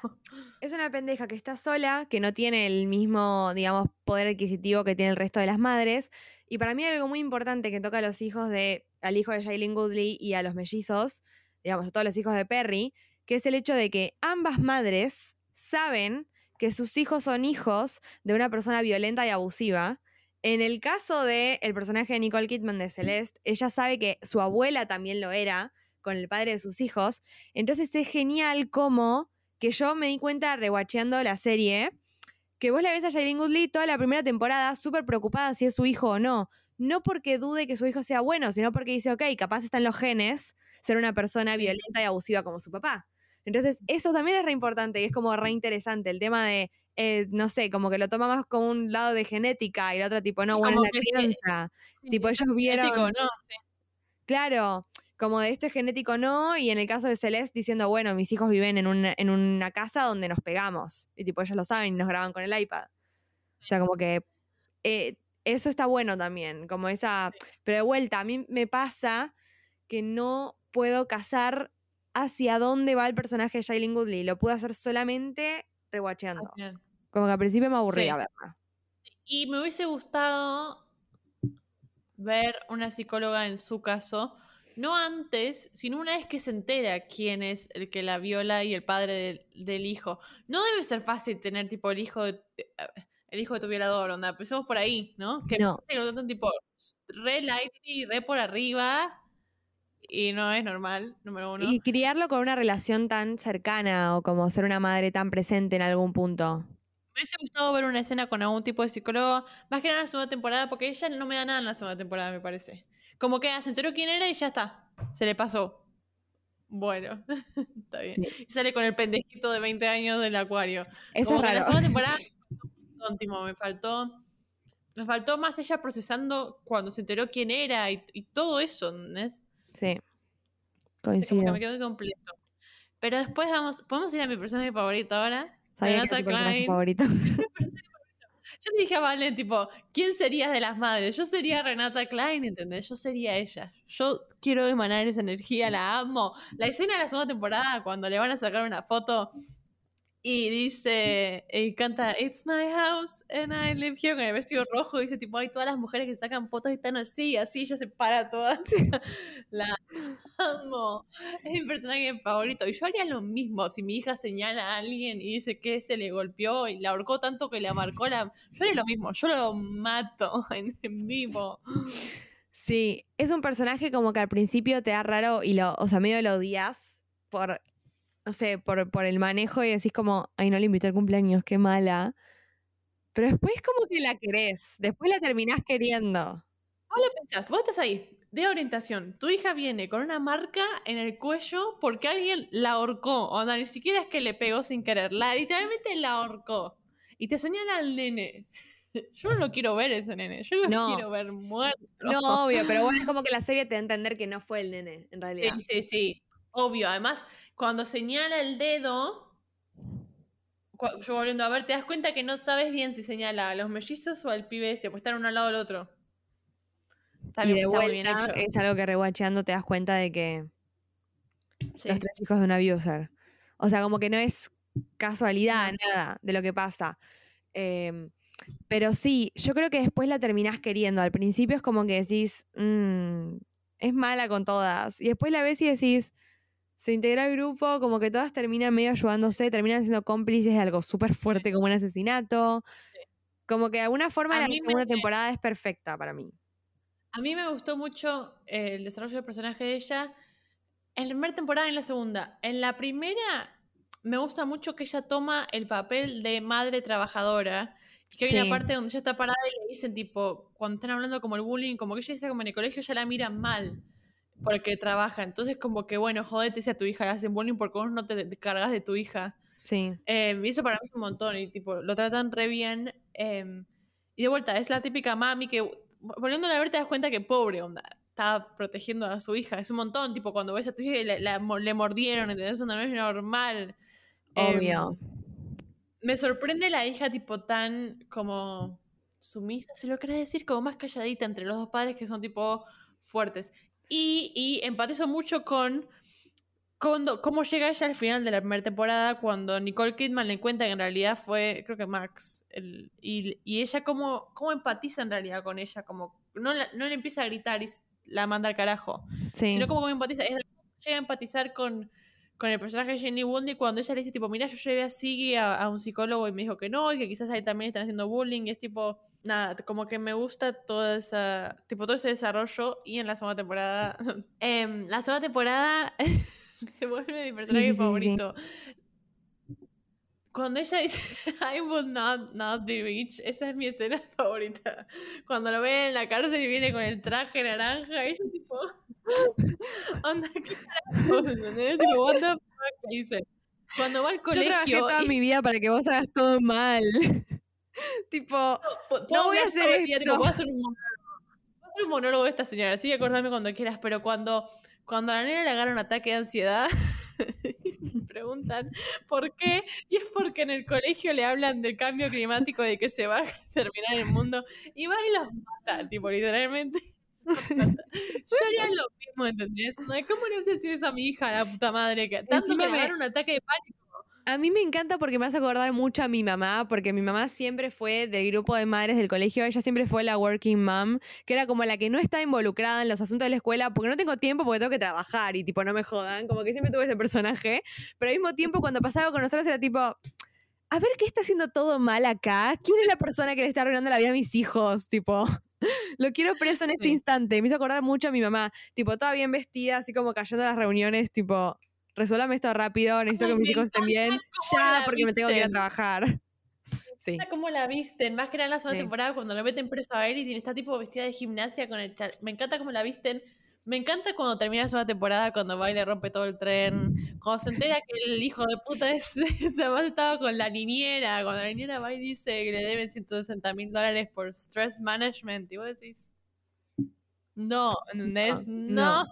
es una pendeja que está sola, que no tiene el mismo, digamos, poder adquisitivo que tiene el resto de las madres. Y para mí hay algo muy importante que toca a los hijos de, al hijo de Shailene Goodley y a los mellizos, digamos, a todos los hijos de Perry, que es el hecho de que ambas madres saben que sus hijos son hijos de una persona violenta y abusiva. En el caso del el personaje de Nicole Kidman de Celeste, ella sabe que su abuela también lo era con el padre de sus hijos. Entonces es genial como que yo me di cuenta rewacheando la serie que vos la ves a Shailene Woodley toda la primera temporada súper preocupada si es su hijo o no. No porque dude que su hijo sea bueno, sino porque dice, ok, capaz está en los genes ser una persona violenta y abusiva como su papá. Entonces, eso también es re importante y es como re interesante. El tema de, eh, no sé, como que lo toma más como un lado de genética y el otro tipo, no, bueno, es la crianza. tipo, ellos vieron. ¿no? Claro, como de esto es genético no, y en el caso de Celeste diciendo, bueno, mis hijos viven en una, en una casa donde nos pegamos. Y tipo, ellos lo saben y nos graban con el iPad. O sea, como que eh, eso está bueno también, como esa. Pero de vuelta, a mí me pasa que no puedo casar hacia dónde va el personaje de Shailene Goodley. Lo puedo hacer solamente rewatcheando. Como que al principio me aburría verla. Y me hubiese gustado ver una psicóloga en su caso, no antes, sino una vez que se entera quién es el que la viola y el padre del, hijo. No debe ser fácil tener tipo el hijo de, el hijo de tu violador, onda, empecemos por ahí, ¿no? Que no. lo tipo re light y re por arriba y no es normal, número uno. Y criarlo con una relación tan cercana o como ser una madre tan presente en algún punto. Me hubiese gustado ver una escena con algún tipo de psicólogo, más que nada en la segunda temporada, porque ella no me da nada en la segunda temporada, me parece. Como que se enteró quién era y ya está. Se le pasó. Bueno, está bien. Y sale con el pendejito de 20 años del acuario. Eso es raro. La segunda temporada, me faltó. Me faltó más ella procesando cuando se enteró quién era y, y todo eso, ¿entendés? Sí. Coincido. me quedo completo. Pero después vamos, ¿podemos ir a mi personaje favorito ahora? Renata Klein. favorito. Yo le dije a Valen, tipo, ¿quién serías de las madres? Yo sería Renata Klein, ¿entendés? Yo sería ella. Yo quiero emanar esa energía, la amo. La escena de la segunda temporada, cuando le van a sacar una foto y dice, y canta It's my house and I live here con el vestido rojo. Y dice, tipo, hay todas las mujeres que sacan fotos y están así, así, ella se para todas. La amo. Es mi personaje favorito. Y yo haría lo mismo si mi hija señala a alguien y dice que se le golpeó y la ahorcó tanto que le marcó la. Yo haría lo mismo, yo lo mato en, vivo. Sí, es un personaje como que al principio te da raro y lo, o sea, medio lo odias por no sé, por, por el manejo y decís como, ay, no le invité al cumpleaños, qué mala. Pero después como que la querés, después la terminás queriendo. Vos le pensás, vos estás ahí, de orientación, tu hija viene con una marca en el cuello porque alguien la ahorcó, o no, ni siquiera es que le pegó sin querer, la, literalmente la ahorcó. Y te señala al nene. Yo no lo quiero ver ese nene, yo lo quiero ver muerto. No, obvio, pero bueno, es como que la serie te da a entender que no fue el nene, en realidad. Sí, sí, sí. Obvio, además, cuando señala el dedo, yo volviendo a ver, te das cuenta que no sabes bien si señala a los mellizos o al pibe ese, pues están uno al lado del otro. y de vuelta, es algo que reguacheando te das cuenta de que los tres hijos de un abuser. O sea, como que no es casualidad, nada de lo que pasa. Em, pero sí, yo creo que después la terminás queriendo. Al principio es como que decís, mm, es mala con todas. Y después la ves y decís, se integra al grupo, como que todas terminan medio ayudándose, terminan siendo cómplices de algo súper fuerte como un asesinato. Como que de alguna forma la segunda temporada es perfecta para mí. A mí me gustó mucho eh, el desarrollo del personaje de ella en la primera temporada y en la segunda. En la primera me gusta mucho que ella toma el papel de madre trabajadora. Y que hay una parte donde ella está parada y le dicen, tipo, cuando están hablando como el bullying, como que ella dice como en el colegio, ya la miran mal porque trabaja. Entonces, como que, bueno, jodete si a tu hija le hacen bullying porque vos no te cargas de tu hija. Sí. Eh, y eso para mí es un montón. Y tipo, lo tratan re bien. Em, y de vuelta, es la típica mami que, volviendo a ver, te das cuenta que pobre onda. Está protegiendo a su hija. Es un montón. Tipo, cuando ves a tu hija y le, mordieron, ¿entendés? Eso no es normal. Obvio. Em, me sorprende la hija, tipo, tan como sumisa, se lo querés decir, como más calladita entre los dos padres que son tipo fuertes. Y, y empatizo mucho con cuando, cómo llega ella al final de la primera temporada cuando Nicole Kidman le cuenta que en realidad fue, creo que Max, el, y, y, ella cómo, cómo empatiza en realidad con ella, como no, no le empieza a gritar y la manda al carajo, sino como, como empatiza, llega a empatizar con, con el personaje de Jenny Bundy cuando ella le dice tipo, mira, yo llevé a Siggy a, a, un psicólogo y me dijo que no, y que quizás ahí también están haciendo bullying, y es tipo nada, como que me gusta todo, esa, tipo, todo ese desarrollo y en la segunda temporada, eh, la segunda temporada se vuelve mi personaje favorito. cuando ella dice I will not, not be rich, esa es mi escena favorita. Cuando lo ve en la cárcel y viene con el traje naranja, y yo tipo, onda, ¿qué carajo? Tipo, what the fuck? dice, cuando va al colegio. Yo trabajé toda mi vida para que vos hagas todo mal. Tipo, no, voy a hacer esto. voy a hacer un monólogo. Voy a hacer un monólogo de esta señora, que acordame cuando quieras, pero cuando, cuando a la nena le agarra un ataque de ansiedad me preguntan por qué, y es porque en el colegio le hablan del cambio climático, de que se va a terminar el mundo, y va y los mata, tipo, literalmente. Yo haría lo mismo, ¿entendés? ¿Cómo no sé si es a mi hija, la puta madre, que tanto me agarra un ataque de pánico? A mí me encanta porque me hace acordar mucho a mi mamá, porque mi mamá siempre fue del grupo de madres del colegio, ella siempre fue la working mom, que era como la que no está involucrada en los asuntos de la escuela, porque no tengo tiempo, porque tengo que trabajar y tipo, no me jodan, como que siempre tuve ese personaje, pero al mismo tiempo cuando pasaba con nosotros era tipo, a ver qué está haciendo todo mal acá, ¿quién es la persona que le está arruinando la vida a mis hijos? Tipo, lo quiero preso en este instante. Me hizo acordar mucho a mi mamá, tipo, toda bien vestida, así como cayendo a las reuniones, tipo, resuélvame esto rápido, necesito que mis hijos estén bien, ya, porque me tengo que ir a trabajar. Sí. ¿Cómo la visten? Más que nada en la segunda temporada, cuando lo meten preso a él y está tipo vestida de gimnasia con el... Me encanta cómo la visten. Me encanta cuando termina la segunda temporada, cuando va y le rompe todo el tren. Cuando se entera que el hijo de puta es, estaba con la niñera. Cuando la niñera va y dice que le deben 160 mil dólares por stress management. Y vos decís, no, ¿entendés? no.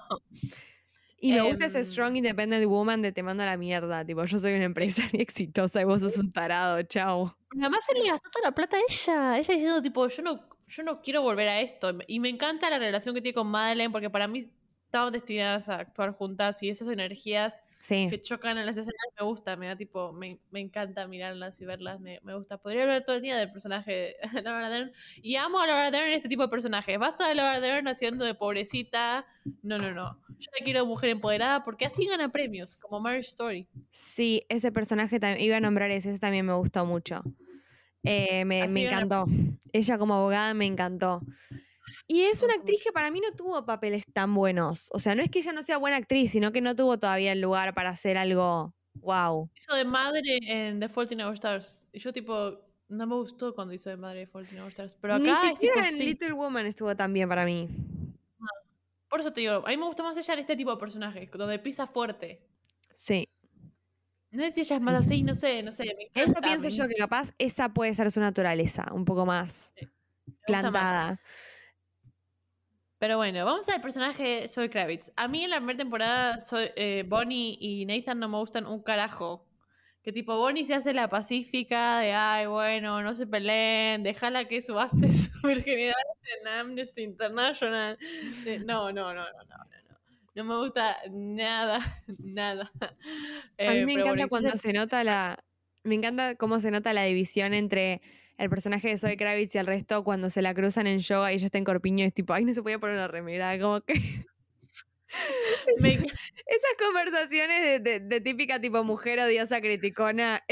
Y me gusta ese em, strong independent woman de te mando a la mierda. Tipo, yo soy una empresaria exitosa y vos sos un tarado, chao. Además se le gastó toda la plata a ella. Ella diciendo, tipo, yo no, yo no quiero volver a esto. Y me encanta la relación que tiene con Madeleine, porque para mí estaban destinadas a actuar juntas y esas energías que chocan en las escenas me gusta, me da tipo, me, encanta mirarlas y verlas, me, gusta. Podría hablar todo el día del personaje de Laura Dern y amo a Laura Dern en este tipo de personajes. Basta de Laura Dern haciendo de pobrecita. No, no, no. Yo la quiero mujer empoderada porque así gana premios, como Marriage Story. Sí, ese personaje también, iba a nombrar ese, ese también me gustó mucho. Eh, me, me encantó. Ella como abogada me encantó. Y es una actriz que para mí no tuvo papeles tan buenos. O sea, no es que ella no sea buena actriz, sino que no tuvo todavía el lugar para hacer algo wow. Hizo de madre en The Fault in Our Stars. Y yo tipo, no me gustó cuando hizo de madre de Fault in Our Stars. Pero acá Ni siquiera en Little Woman estuvo tan bien para mí. Por eso te digo, a mí me gusta más ella en este tipo de personajes, donde pisa fuerte. Sí. No sé si ella es más así, no sé, no sé. Eso pienso yo que capaz esa puede ser su naturaleza, un poco más plantada. Pero bueno, vamos al personaje Zoe Kravitz. A mí en la primera temporada soy, eh, Bonnie y Nathan no me gustan un carajo. Que tipo Bonnie se hace la pacífica de, ay, bueno, no se peleen, déjala que subaste su virginidad en Amnesty International. No, no, no, no, no, no. No me gusta nada, nada. a mí me eh, encanta cuando se nota la... Me encanta cómo se nota la división entre el personaje de Zoe Kravitz y el resto cuando se la cruzan en yoga y ella está en corpiño es tipo, ay, no se podía poner una remera, como que... Esas conversaciones de, típica tipo mujer odiosa criticona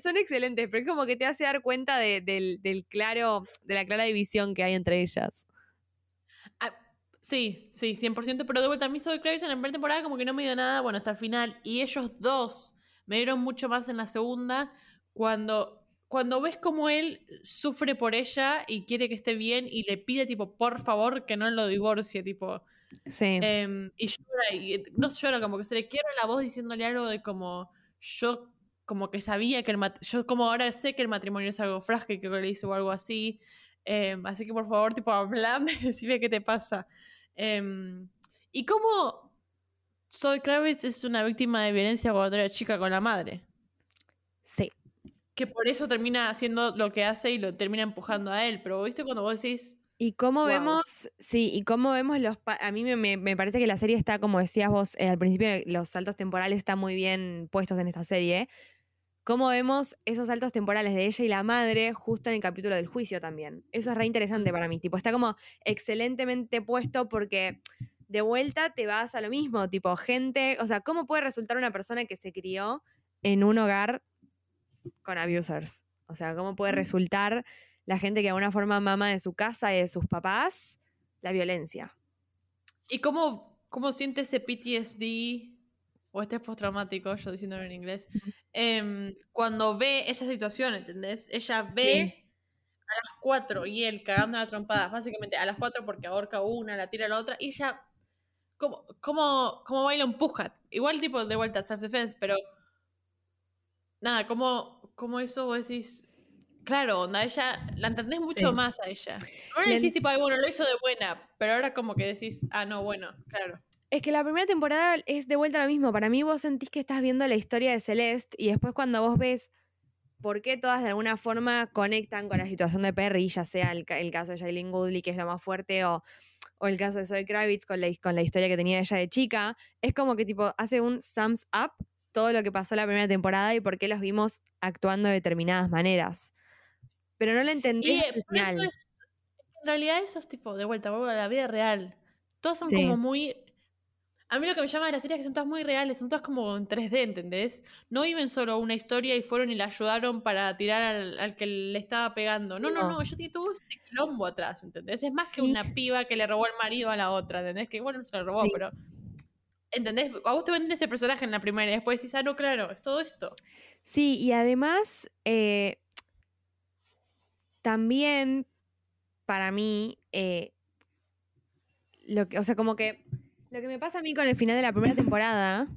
son, excelentes, pero es como que te hace dar cuenta del, claro, de la clara división que hay entre ellas. Ah, sí, sí, 100%, pero de vuelta a mí Zoe Kravitz en la primera temporada como que no me dio nada, bueno, hasta el final, y ellos dos me dieron mucho más en la segunda, cuando cuando ves como él sufre por ella y quiere que esté bien y le pide, tipo, por favor, que no lo divorcie, tipo. Sí. Em, y llora, y no llora, como que se le quiebra la voz diciéndole algo de como, yo como que sabía que el yo como ahora sé que el matrimonio es algo frágil, que le hizo o algo así. Em, así que por favor, tipo, hablame, decime qué te pasa. Em, y cómo Zoe Kravitz es una víctima de violencia cuando era chica con la madre que por eso termina haciendo lo que hace y lo termina empujando a él. Pero viste cuando vos decís. Y cómo vemos, sí, y cómo vemos los. A mí me, parece que la serie está, como decías vos eh, al principio, los saltos temporales están muy bien puestos en esta serie. Cómo vemos esos saltos temporales de ella y la madre justo en el capítulo del juicio también. Eso es re interesante para mí. Tipo, está como excelentemente puesto porque de vuelta te vas a lo mismo. Tipo, gente. O sea, ¿cómo puede resultar una persona que se crió en un hogar con abusers. O sea, ¿cómo puede mm. resultar la gente que de alguna forma mama de su casa y de sus papás la violencia? ¿Y cómo, cómo siente ese PTSD o estrés postraumático, yo diciéndolo en inglés, em, cuando ve esa situación, ¿entendés? Ella ve a las cuatro y él cagando la trompada, básicamente a las cuatro porque ahorca una, la tira a la otra, y ella, como, como, como baila un puja, igual tipo de vuelta self-defense, pero nada, como, como eso vos decís, claro, onda, ella, la entendés mucho más a ella. Ahora decís tipo, ay, bueno, lo hizo de buena, pero ahora como que decís, ah, no, bueno, claro. Es que la primera temporada es de vuelta lo mismo. Para mí vos sentís que estás viendo la historia de Celeste y después cuando vos ves por qué todas de alguna forma conectan con la situación de Perry, ya sea el, caso de Shailene Goodley, que es lo más fuerte, o, o el caso de Zoe Kravitz con la, con la historia que tenía ella de chica, es como que tipo hace un sums up todo lo que pasó la primera temporada y por qué los vimos actuando de determinadas maneras. Pero no lo entendí. En realidad eso es tipo, de vuelta, vuelvo a la vida real. Todos son como muy a mí lo que me llama de la serie es que son todas muy reales, son todas como en 3D, ¿entendés? No viven solo una historia y fueron y la ayudaron para tirar al, que le estaba pegando. No, no, no, yo tengo todo este quilombo atrás, ¿entendés? Es más que una piba que le robó el marido a la otra, ¿entendés? Que bueno, se lo robó, pero... ¿Entendés? A vos te venden ese personaje en la primera y después decís, ah, no, claro, es todo esto. Sí, y además, eh, también, para mí, eh, lo que, o sea, como que lo que me pasa a mí con el final de la primera temporada,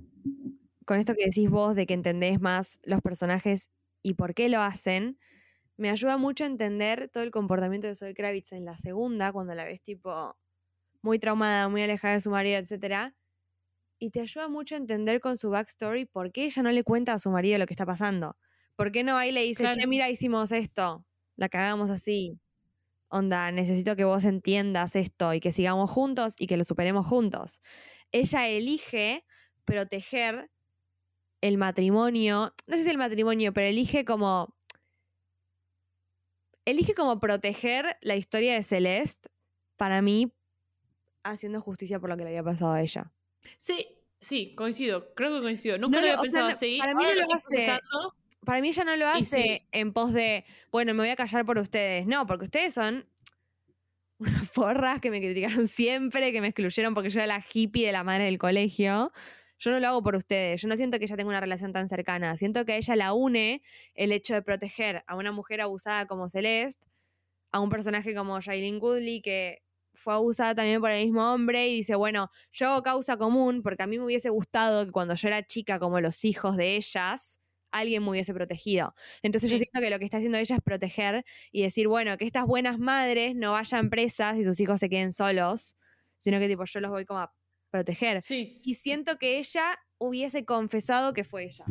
con esto que decís vos de que entendés más los personajes y por qué lo hacen, me ayuda mucho a entender todo el comportamiento de Zoe Kravitz en la segunda, cuando la ves tipo muy traumada, muy alejada de su marido, etc. Y te ayuda mucho a entender con su backstory por qué ella no le cuenta a su marido lo que está pasando. ¿Por qué no ahí le dice, che, mira, hicimos esto, la cagamos así? onda, necesito que vos entiendas esto y que sigamos juntos y que lo superemos juntos. Ella elige proteger el matrimonio, no sé si el matrimonio, pero elige como... Elige como proteger la historia de Celeste, para mí, haciendo justicia por lo que le había pasado a ella. Sí, sí, coincido, creo que coincido. Nunca lo había pensado así. Para mí no lo hace para mí ella no lo hace en pos de, bueno, me voy a callar por ustedes. No, porque ustedes son unas forras que me criticaron siempre, que me excluyeron porque yo era la hippie de la madre del colegio. Yo no lo hago por ustedes. Yo no siento que ella tenga una relación tan cercana. Siento que a ella la une el hecho de proteger a una mujer abusada como Celeste, a un personaje como Shailene Goodley, que fue abusada también por el mismo hombre y dice, bueno, yo hago causa común porque a mí me hubiese gustado que cuando yo era chica, como los hijos de ellas, alguien me hubiese protegido. Entonces yo siento que lo que está haciendo ella es proteger y decir, bueno, que estas buenas madres no vayan presas y sus hijos se queden solos, sino que tipo yo los voy como a proteger. y siento que ella hubiese confesado que fue ella.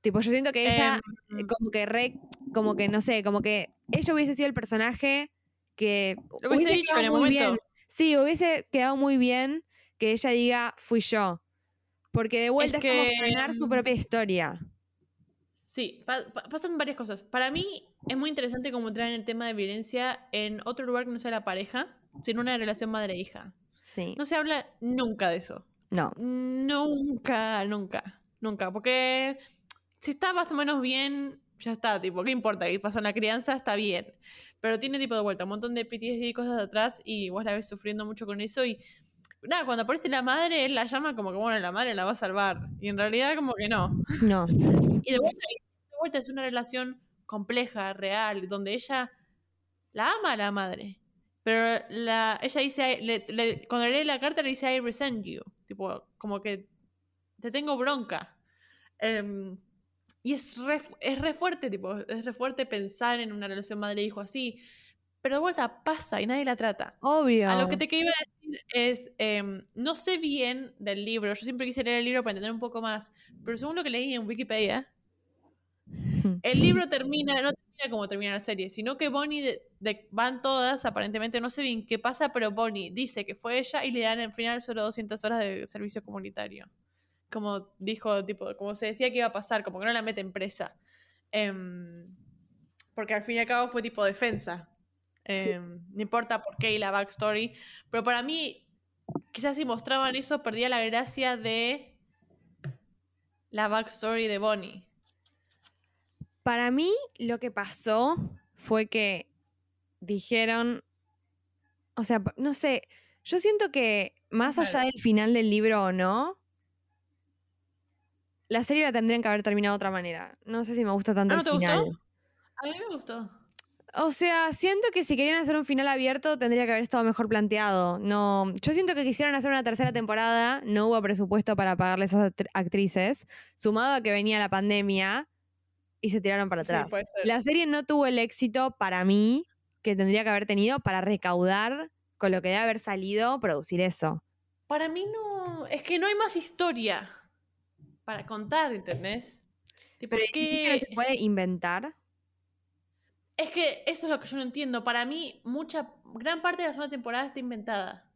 Tipo, yo siento que ella, em, como que re, como que no sé, como que ella hubiese sido el personaje que lo hubiese, dicho quedado muy bien. Sí, hubiese quedado muy bien que ella diga fui yo. Porque de vuelta es, como frenar su propia historia. Sí, pasan varias cosas. Para mí es muy interesante como entrar en el tema de violencia en otro lugar que no sea la pareja, sino una relación madre-hija. Sí. No se habla nunca de eso. No. Nunca, nunca, nunca. Porque si está más o menos bien, ya está, tipo, ¿qué importa? ¿Qué pasó en la crianza? Está bien. Pero tiene tipo de vuelta un montón de PTSD y cosas atrás y vos la ves sufriendo mucho con eso y nada, cuando aparece la madre, él la llama como que, bueno, la madre la va a salvar. Y en realidad como que no. No. Y de vuelta, es una relación compleja, real, donde ella la ama a la madre. Pero la, ella dice, cuando lee la carta le dice, I resent you. Tipo, como que te tengo bronca. Em, y es re, es re fuerte, tipo, es re fuerte pensar en una relación madre-hijo así. Pero de vuelta pasa y nadie la trata. Obvio. A lo que te iba a decir es, em, no sé bien del libro, yo siempre quise leer el libro para entender un poco más, pero según lo que leí en Wikipedia, el libro termina, no termina como termina la serie, sino que Bonnie van todas, aparentemente no sé bien qué pasa, pero Bonnie dice que fue ella y le dan al final solo 200 horas de servicio comunitario. Como dijo, tipo, como se decía que iba a pasar, como que no la meten presa. Em, porque al fin y al cabo fue tipo defensa. Em, no importa por qué y la backstory. Pero para mí, quizás si mostraban eso, perdía la gracia de la backstory de Bonnie. Para mí lo que pasó fue que dijeron, o sea, no sé, yo siento que más allá del final del libro o no, la serie la tendrían que haber terminado de otra manera. No sé si me gusta tanto ¿Ah, el no te final. gustó? A mí me gustó. O sea, siento que si querían hacer un final abierto tendría que haber estado mejor planteado. No, yo siento que quisieron hacer una tercera temporada, no hubo presupuesto para pagarle a esas act- actrices, sumado a que venía la pandemia y se tiraron para atrás. La serie no tuvo el éxito para mí que tendría que haber tenido para recaudar con lo que debe haber salido producir eso. Para mí no. Es que no hay más historia para contar, ¿entendés? Tipo, Pero ¿qué- ¿dijiste que no se puede inventar? Es que eso es lo que yo no entiendo. Para mí, mucha, gran parte de la segunda temporada está inventada.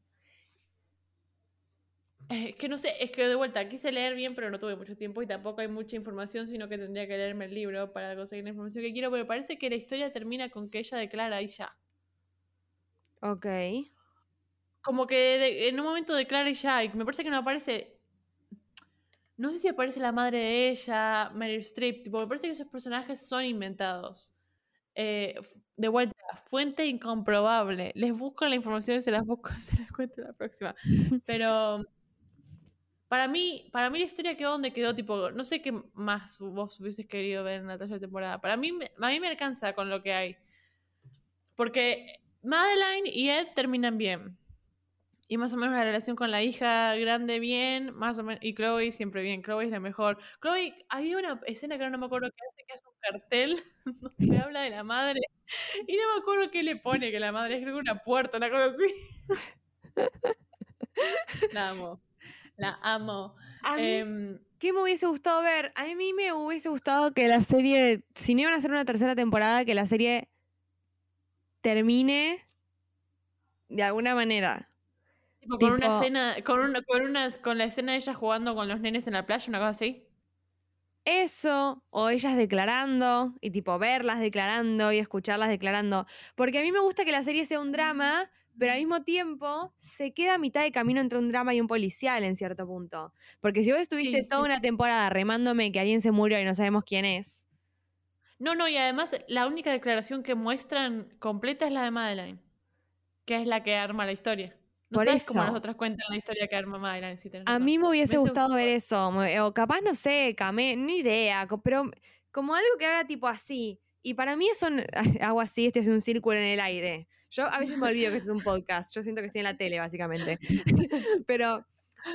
Es que no sé, es que de vuelta quise leer bien, pero no tuve mucho tiempo y tampoco hay mucha información, sino que tendría que leerme el libro para conseguir la información que quiero, pero parece que la historia termina con que ella declara y ya. Ok. Como que de- en un momento declara y ya, y me parece que no aparece. No sé si aparece la madre de ella, Meryl Streep, tipo, me parece que esos personajes son inventados. Eh, de vuelta, fuente incomprobable. Les busco la información y se las busco, se las cuento la próxima. Pero para mí, para mí la historia quedó donde quedó, tipo, no sé qué más vos hubieses querido ver en la tercera temporada. Para mí, a mí me alcanza con lo que hay. Porque Madeline y Ed terminan bien. Y más o menos la relación con la hija grande bien, más o menos, y Chloe siempre bien, Chloe es la mejor. Chloe, había una escena que ahora no me acuerdo qué hace, que hace un cartel donde habla de la madre, y no me acuerdo qué le pone, que la madre es creo que una puerta, una cosa así. La amo, la amo. A mí, Em, ¿Qué me hubiese gustado ver? A mí me hubiese gustado que la serie, si no iban a hacer una tercera temporada, que la serie termine de alguna manera. Tipo, con una escena, con una, con una, con la escena de ella jugando con los nenes en la playa, una cosa así. Eso, o ellas declarando, y tipo verlas declarando y escucharlas declarando. Porque a mí me gusta que la serie sea un drama, pero al mismo tiempo se queda a mitad de camino entre un drama y un policial en cierto punto. Porque si vos estuviste Sí, toda sí. una temporada remándome que alguien se murió y no sabemos quién es, No, no, y además la única declaración que muestran completa es la de Madeline, que es la que arma la historia. No Por sabes cómo eso. las otras cuentan la historia que Madeline, si tenés A mí me hubiese gustado ver eso, o capaz, no sé, camé, ni idea, pero como algo que haga tipo así. Y para mí eso, hago así, este es un círculo en el aire. Yo a veces me olvido que es un podcast, yo siento que estoy en la tele, básicamente. pero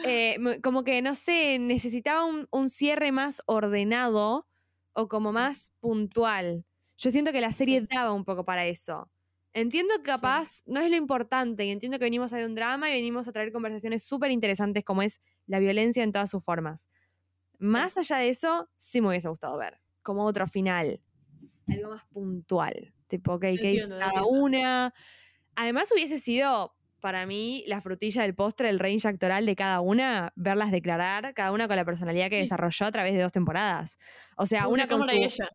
eh, como que, no sé, necesitaba un, un cierre más ordenado o como más puntual. Yo siento que la serie daba un poco para eso. Entiendo que capaz no es lo importante y entiendo que venimos a ver un drama y venimos a traer conversaciones súper interesantes como es la violencia en todas sus formas. Más allá de eso, sí me hubiese gustado ver, como otro final, algo más puntual, tipo, ok, ¿qué hizo Entiendo, cada una? Además hubiese sido, para mí, la frutilla del postre, el range actoral de cada una, verlas declarar, cada una con la personalidad que Sí. desarrolló a través de dos temporadas. O sea, Una una con su... ella.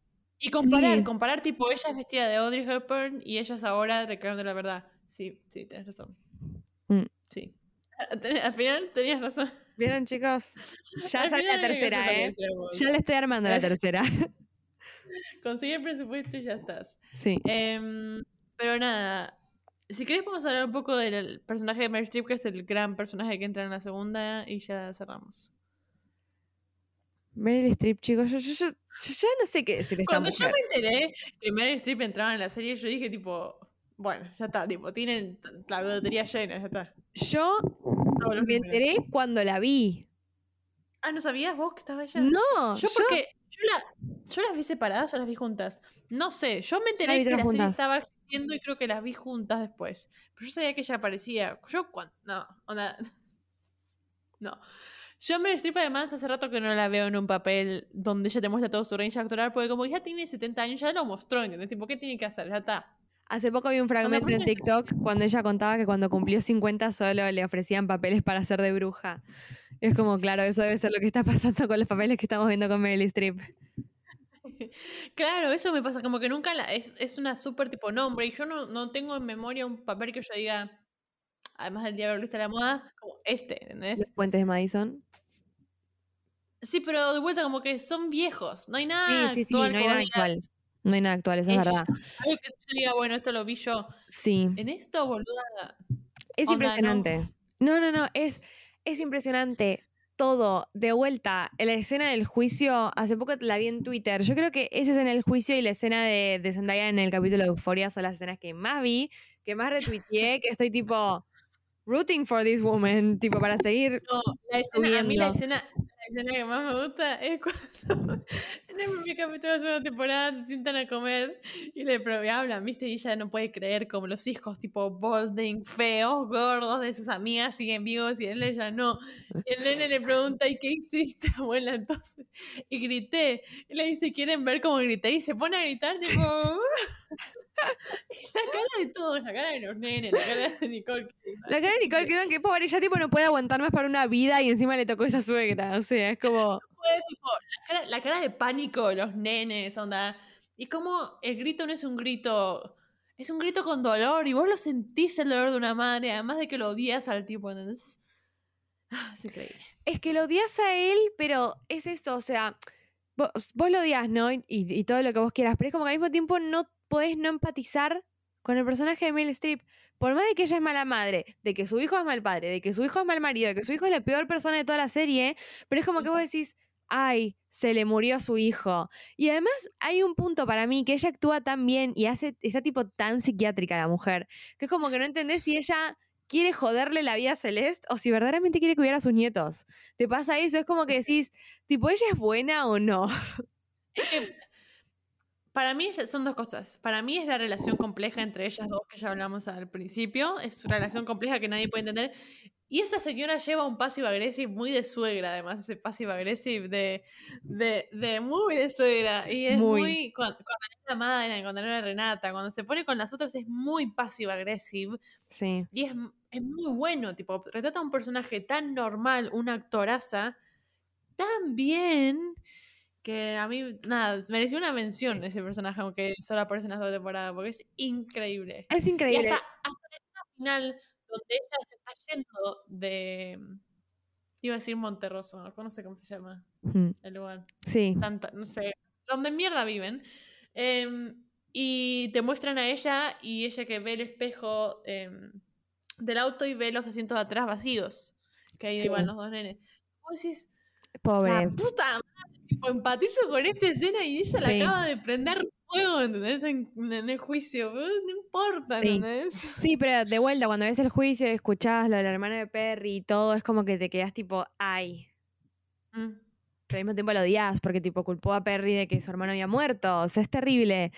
Y comparar, Sí. comparar tipo, ella es vestida de Audrey Hepburn y ellas ahora declarando la verdad. Sí, sí, tenés razón. Mm. Sí. Al final tenías razón. ¿Vieron, chicos? Ya Al sale la tercera, ¿eh? Ya le estoy armando la tercera. Consigue el presupuesto y ya estás. Sí. Em, pero nada, si querés podemos hablar un poco del personaje de Meryl Streep, que es el gran personaje que entra en la segunda, y ya cerramos. Meryl Streep, chicos, yo, yo, yo, yo ya no sé qué decir de esta Cuando yo mujer. me enteré que Meryl Streep entraba en la serie, yo dije tipo, bueno, ya está, tipo, tienen la lotería llena, ya está. Yo Todos los me enteré cuando la vi. Ah, ¿no sabías vos que estaba ella? No, Yo yo, porque yo, la, yo las vi separadas, yo las vi juntas. No sé, yo me enteré que la serie juntas. estaba existiendo y creo que las vi juntas después. Pero yo sabía que ella aparecía. Yo cuando... No, onda... No. Yo Meryl Streep además hace rato que no la veo en un papel donde ella te muestra todo su range actoral, porque como ya tiene 70 años, ya lo mostró, ¿entendés? Tipo, ¿qué tiene que hacer? Ya está. hace poco vi un fragmento en TikTok cuando ella contaba que cuando cumplió 50 solo le ofrecían papeles para hacer de bruja. Es como, claro, eso debe ser lo que está pasando con los papeles que estamos viendo con Meryl Streep. Claro, eso me pasa, como que nunca la, es, es una súper tipo nombre y yo no, no tengo en memoria un papel que yo diga, además del diablo viste la moda, como este, ¿entendés? Los puentes de Madison. Sí, pero de vuelta como que son viejos, no hay nada Sí, sí, sí, no hay nada actual. No hay nada actual, eso es verdad. Algo que yo diga, bueno, esto lo vi yo. Sí. En esto, boluda, Es Onda, impresionante. No, no, no, es, es impresionante todo. De vuelta, la escena del juicio, hace poco la vi en Twitter. Yo creo que esa escena del juicio y la escena de, de Zendaya en el capítulo de Euphoria son las escenas que más vi, que más retuiteé, que estoy tipo rooting for this woman, tipo para seguir. No, la escena, a mí la escena, la escena que más me gusta es cuando en el primer capítulo de la segunda temporada se sientan a comer y le hablan, ¿viste? Y ella no puede creer como los hijos tipo balding, feos, gordos de sus amigas siguen vivos y él ella no. Y el nene le pregunta, ¿y qué hiciste, abuela? Entonces, y grité. Y le dice, ¿quieren ver cómo grité? Y se pone a gritar, tipo... la cara de todos, la cara de los nenes, la cara de Nicole Kidman. La cara de Nicole Kidman, que pobre, ella tipo no puede aguantar más para una vida y encima le tocó esa suegra, o sea, es como... la, cara, de pánico de los nenes, onda. Y como el grito no es un grito, es un grito con dolor y vos lo sentís el dolor de una madre, además de que lo odias al tipo, entonces... Ah, es increíble. Es que lo odias a él, pero es eso, o sea, vos, lo odias, ¿no? Y, y, todo lo que vos quieras, pero es como que al mismo tiempo no podés no empatizar con el personaje de Meryl Streep. Por más de que ella es mala madre, de que su hijo es mal padre, de que su hijo es mal marido, de que su hijo es la peor persona de toda la serie, pero es como que vos decís, ay, se le murió su hijo. Y además hay un punto para mí que ella actúa tan bien y hace, está tipo tan psiquiátrica la mujer, que es como que no entendés si ella quiere joderle la vida a Celeste o si verdaderamente quiere cuidar a sus nietos. ¿Te pasa eso? Es como que decís, tipo, ¿ella es buena o no? Para mí son dos cosas. Para mí es la relación compleja entre ellas dos que ya hablamos al principio. Es una relación compleja que nadie puede entender. Y esa señora lleva un passive agresivo muy de suegra, además, ese passive agresivo de, de, de, muy de suegra. Y es muy, cuando, cuando, es la madre, cuando era Renata, cuando se pone con las otras es muy passive agresivo. Sí. Y es, es muy bueno, tipo, retrata a un personaje tan normal, una actoraza, tan bien que a mí, nada, mereció una mención ese personaje, aunque solo aparece en las dos temporadas, porque es increíble. Es increíble. Y hasta, hasta el final, donde ella se está yendo de. Iba a decir Monterroso, no sé cómo se llama el lugar. Sí. Santa, no sé. Donde mierda viven. Em, y te muestran a ella y ella que ve el espejo em, del auto y ve los asientos de atrás vacíos. Que ahí iban los dos nenes. Vos decís. Pobre. La puta madre empatizo con esta escena y ella la acaba de prender fuego, ¿entendés? En, el juicio. No importa, ¿entendés? Sí. pero de vuelta, cuando ves el juicio y escuchás lo de la hermana de Perry y todo, es como que te quedas tipo, ay. Mm. Pero al mismo tiempo lo odias porque tipo culpó a Perry de que su hermano había muerto. O sea, es terrible.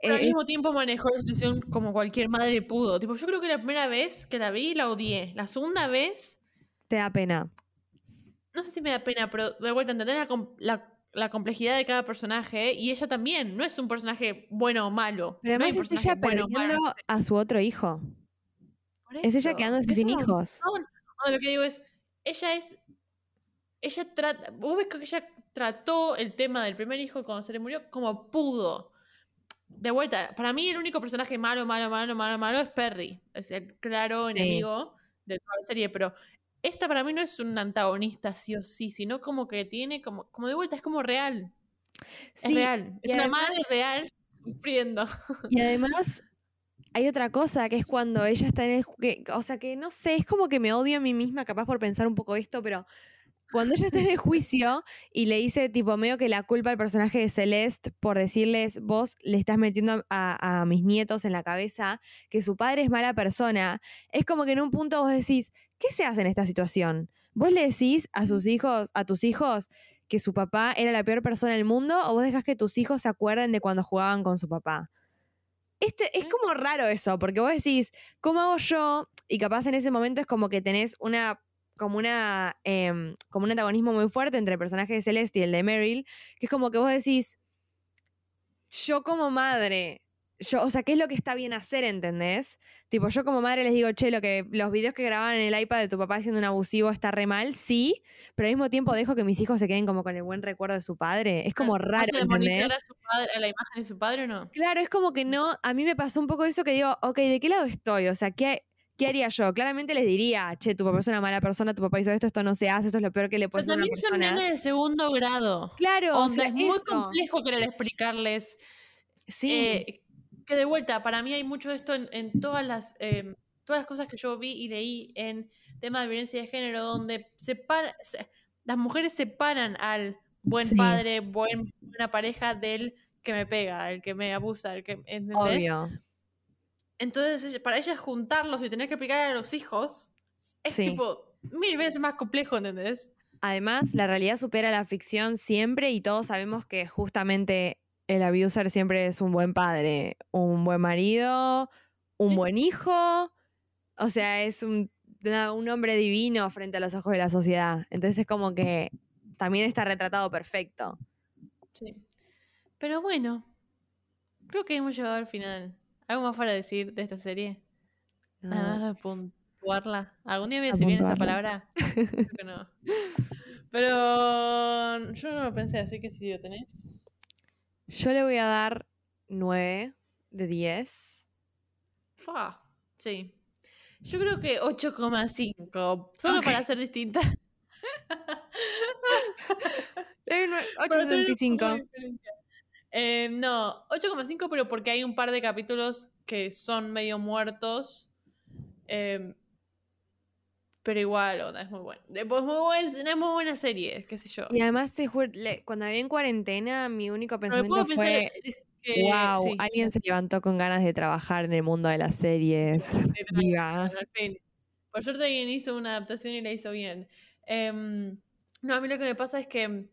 Pero al eh, mismo tiempo manejó la situación como cualquier madre pudo. Tipo, yo creo que la primera vez que la vi la odié. La segunda vez. Te da pena. No sé si me da pena, pero de vuelta, entender la, la la complejidad de cada personaje y ella también no es un personaje bueno o malo. Pero además es ella perdiendo a su otro hijo. Es ella quedándose sin hijos. No, lo que digo es, ella es, ella trata, vos ves que ella trató el tema del primer hijo cuando se le murió como pudo. De vuelta, para mí el único personaje malo, malo, malo, malo, malo es Perry. Es el claro enemigo de toda la serie, pero esta para mí no es un antagonista sí o sí, sino como que tiene como, como de vuelta, es como real. es real. Es una madre real sufriendo. Y además hay otra cosa que es cuando ella está en el o sea que no sé, es como que me odio a mí misma capaz por pensar un poco esto, pero cuando ella está en el juicio y le dice tipo medio que la culpa al personaje de Celeste por decirles vos le estás metiendo a, a, mis nietos en la cabeza que su padre es mala persona, es como que en un punto vos decís, ¿qué se hace en esta situación? ¿Vos le decís a sus hijos, a tus hijos, que su papá era la peor persona del mundo o vos dejas que tus hijos se acuerden de cuando jugaban con su papá? Este, es como raro eso, porque vos decís, ¿cómo hago yo? Y capaz en ese momento es como que tenés una como una em, como un antagonismo muy fuerte entre el personaje de Celeste y el de Meryl, que es como que vos decís, yo como madre yo, o sea, ¿qué es lo que está bien hacer, entendés? Tipo, yo como madre les digo, che, lo que, los videos que grababan en el iPad de tu papá siendo un abusivo está re mal, sí, pero al mismo tiempo dejo que mis hijos se queden como con el buen recuerdo de su padre. Es como raro, ¿entendés? A, su padre, a la imagen de su padre o no? Claro, es como que no, a mí me pasó un poco eso que digo, ok, ¿de qué lado estoy? O sea, ¿qué, ¿Qué haría yo? Claramente les diría, che, tu papá es una mala persona, tu papá hizo esto, esto no se hace, esto es lo peor que le puede hacer a una persona. Pero también son de segundo grado. Claro, o sea, es muy complejo querer explicarles sí. Eh, que de vuelta, para mí hay mucho de esto en, todas, las, em, todas las cosas que yo vi y leí en temas de violencia de género, donde se las mujeres separan al buen padre, buen, buena pareja del que me pega, el que me abusa, el que... ¿entendés? Obvio. Entonces, para ellas juntarlos y tener que explicar a los hijos es tipo mil veces más complejo, ¿entendés? Además, la realidad supera la ficción siempre y todos sabemos que justamente el abuser siempre es un buen padre, un buen marido, un buen hijo. O sea, es un, un hombre divino frente a los ojos de la sociedad. Entonces es como que también está retratado perfecto. Sí. Pero bueno, creo que hemos llegado al final. ¿Algo más para decir de esta serie? Nada más de puntuarla. ¿Algún día voy a decir bien esa palabra? Creo que no. Pero yo no lo pensé, así que si lo tenés. Yo le voy a dar 9 de 10. Fa, sí. Yo creo que 8,5. Solo para ser distinta. 8,75. Eh, no, 8,5, pero porque hay un par de capítulos que son medio muertos. Eh, pero igual, onda, es muy bueno. Después, muy buen, es muy buena serie, qué sé yo. Y además, cuando había en cuarentena, mi único pensamiento fue. wow, alguien se levantó con ganas de trabajar en el mundo de las series. Viva. Por suerte alguien hizo una adaptación y la hizo bien. Em, no, a mí lo que me pasa es que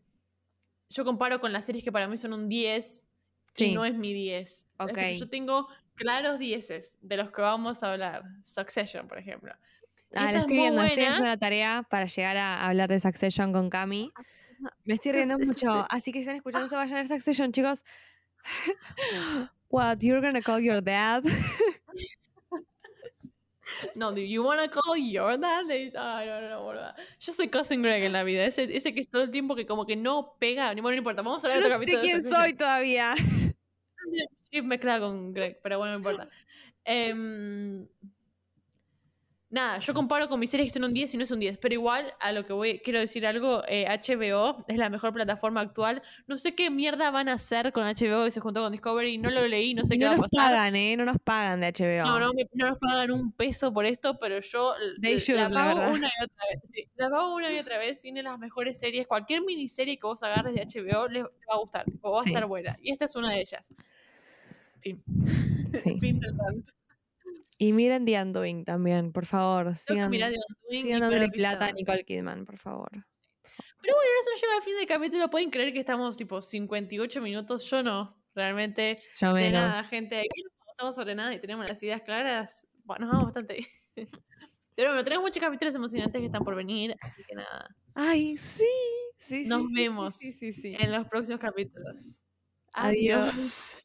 yo comparo con las series que para mí son un 10 y no es mi 10. Okay. yo tengo claros 10 de los que vamos a hablar. Succession, por ejemplo. Ah, lo estoy viendo, estoy haciendo la tarea para llegar a hablar de Succession con Cami. Me estoy riendo mucho, así que si están escuchando, se vayan a ver Succession, chicos. What, you're gonna call your dad? No, do you wanna call your dad? Ay, no, no, no, Yo soy Cousin Greg en la vida. Ese, ese que es todo el tiempo que como que no pega. Ni bueno, no importa. Vamos a hablar Yo no sé quién soy todavía. Sí, mezclada con Greg, pero bueno, no importa. Eh, Nada, yo comparo con mis series que son un 10 y no es un 10, pero igual a lo que voy, quiero decir algo, HBO eh, es la mejor plataforma actual. No sé qué mierda van a hacer con HBO que se juntó con Discovery, no lo leí, no sé qué va a pasar. No nos pagan, ¿eh? No nos pagan de HBO. No, no, no nos pagan un peso por esto, pero yo la, pago una y otra vez. Sí, la pago una y otra vez, tiene las mejores series. Cualquier miniserie que vos agarres de HBO les, va a gustar, tipo, va a estar buena. Y esta es una de ellas. Fin. Sí. fin del y miren The Undoing también, por favor. Sigan, sigan dándole plata a Nicole Kidman, por favor. Pero bueno, eso llega al fin del capítulo. ¿Pueden creer que estamos tipo 58 minutos? Yo no. Realmente. Yo de nada, gente. Aquí no estamos ordenadas y tenemos las ideas claras. Bueno, nos vamos bastante bien. Pero bueno, tenemos muchos capítulos emocionantes que están por venir, así que nada. Ay, sí. sí Nos vemos en los próximos capítulos. Adiós.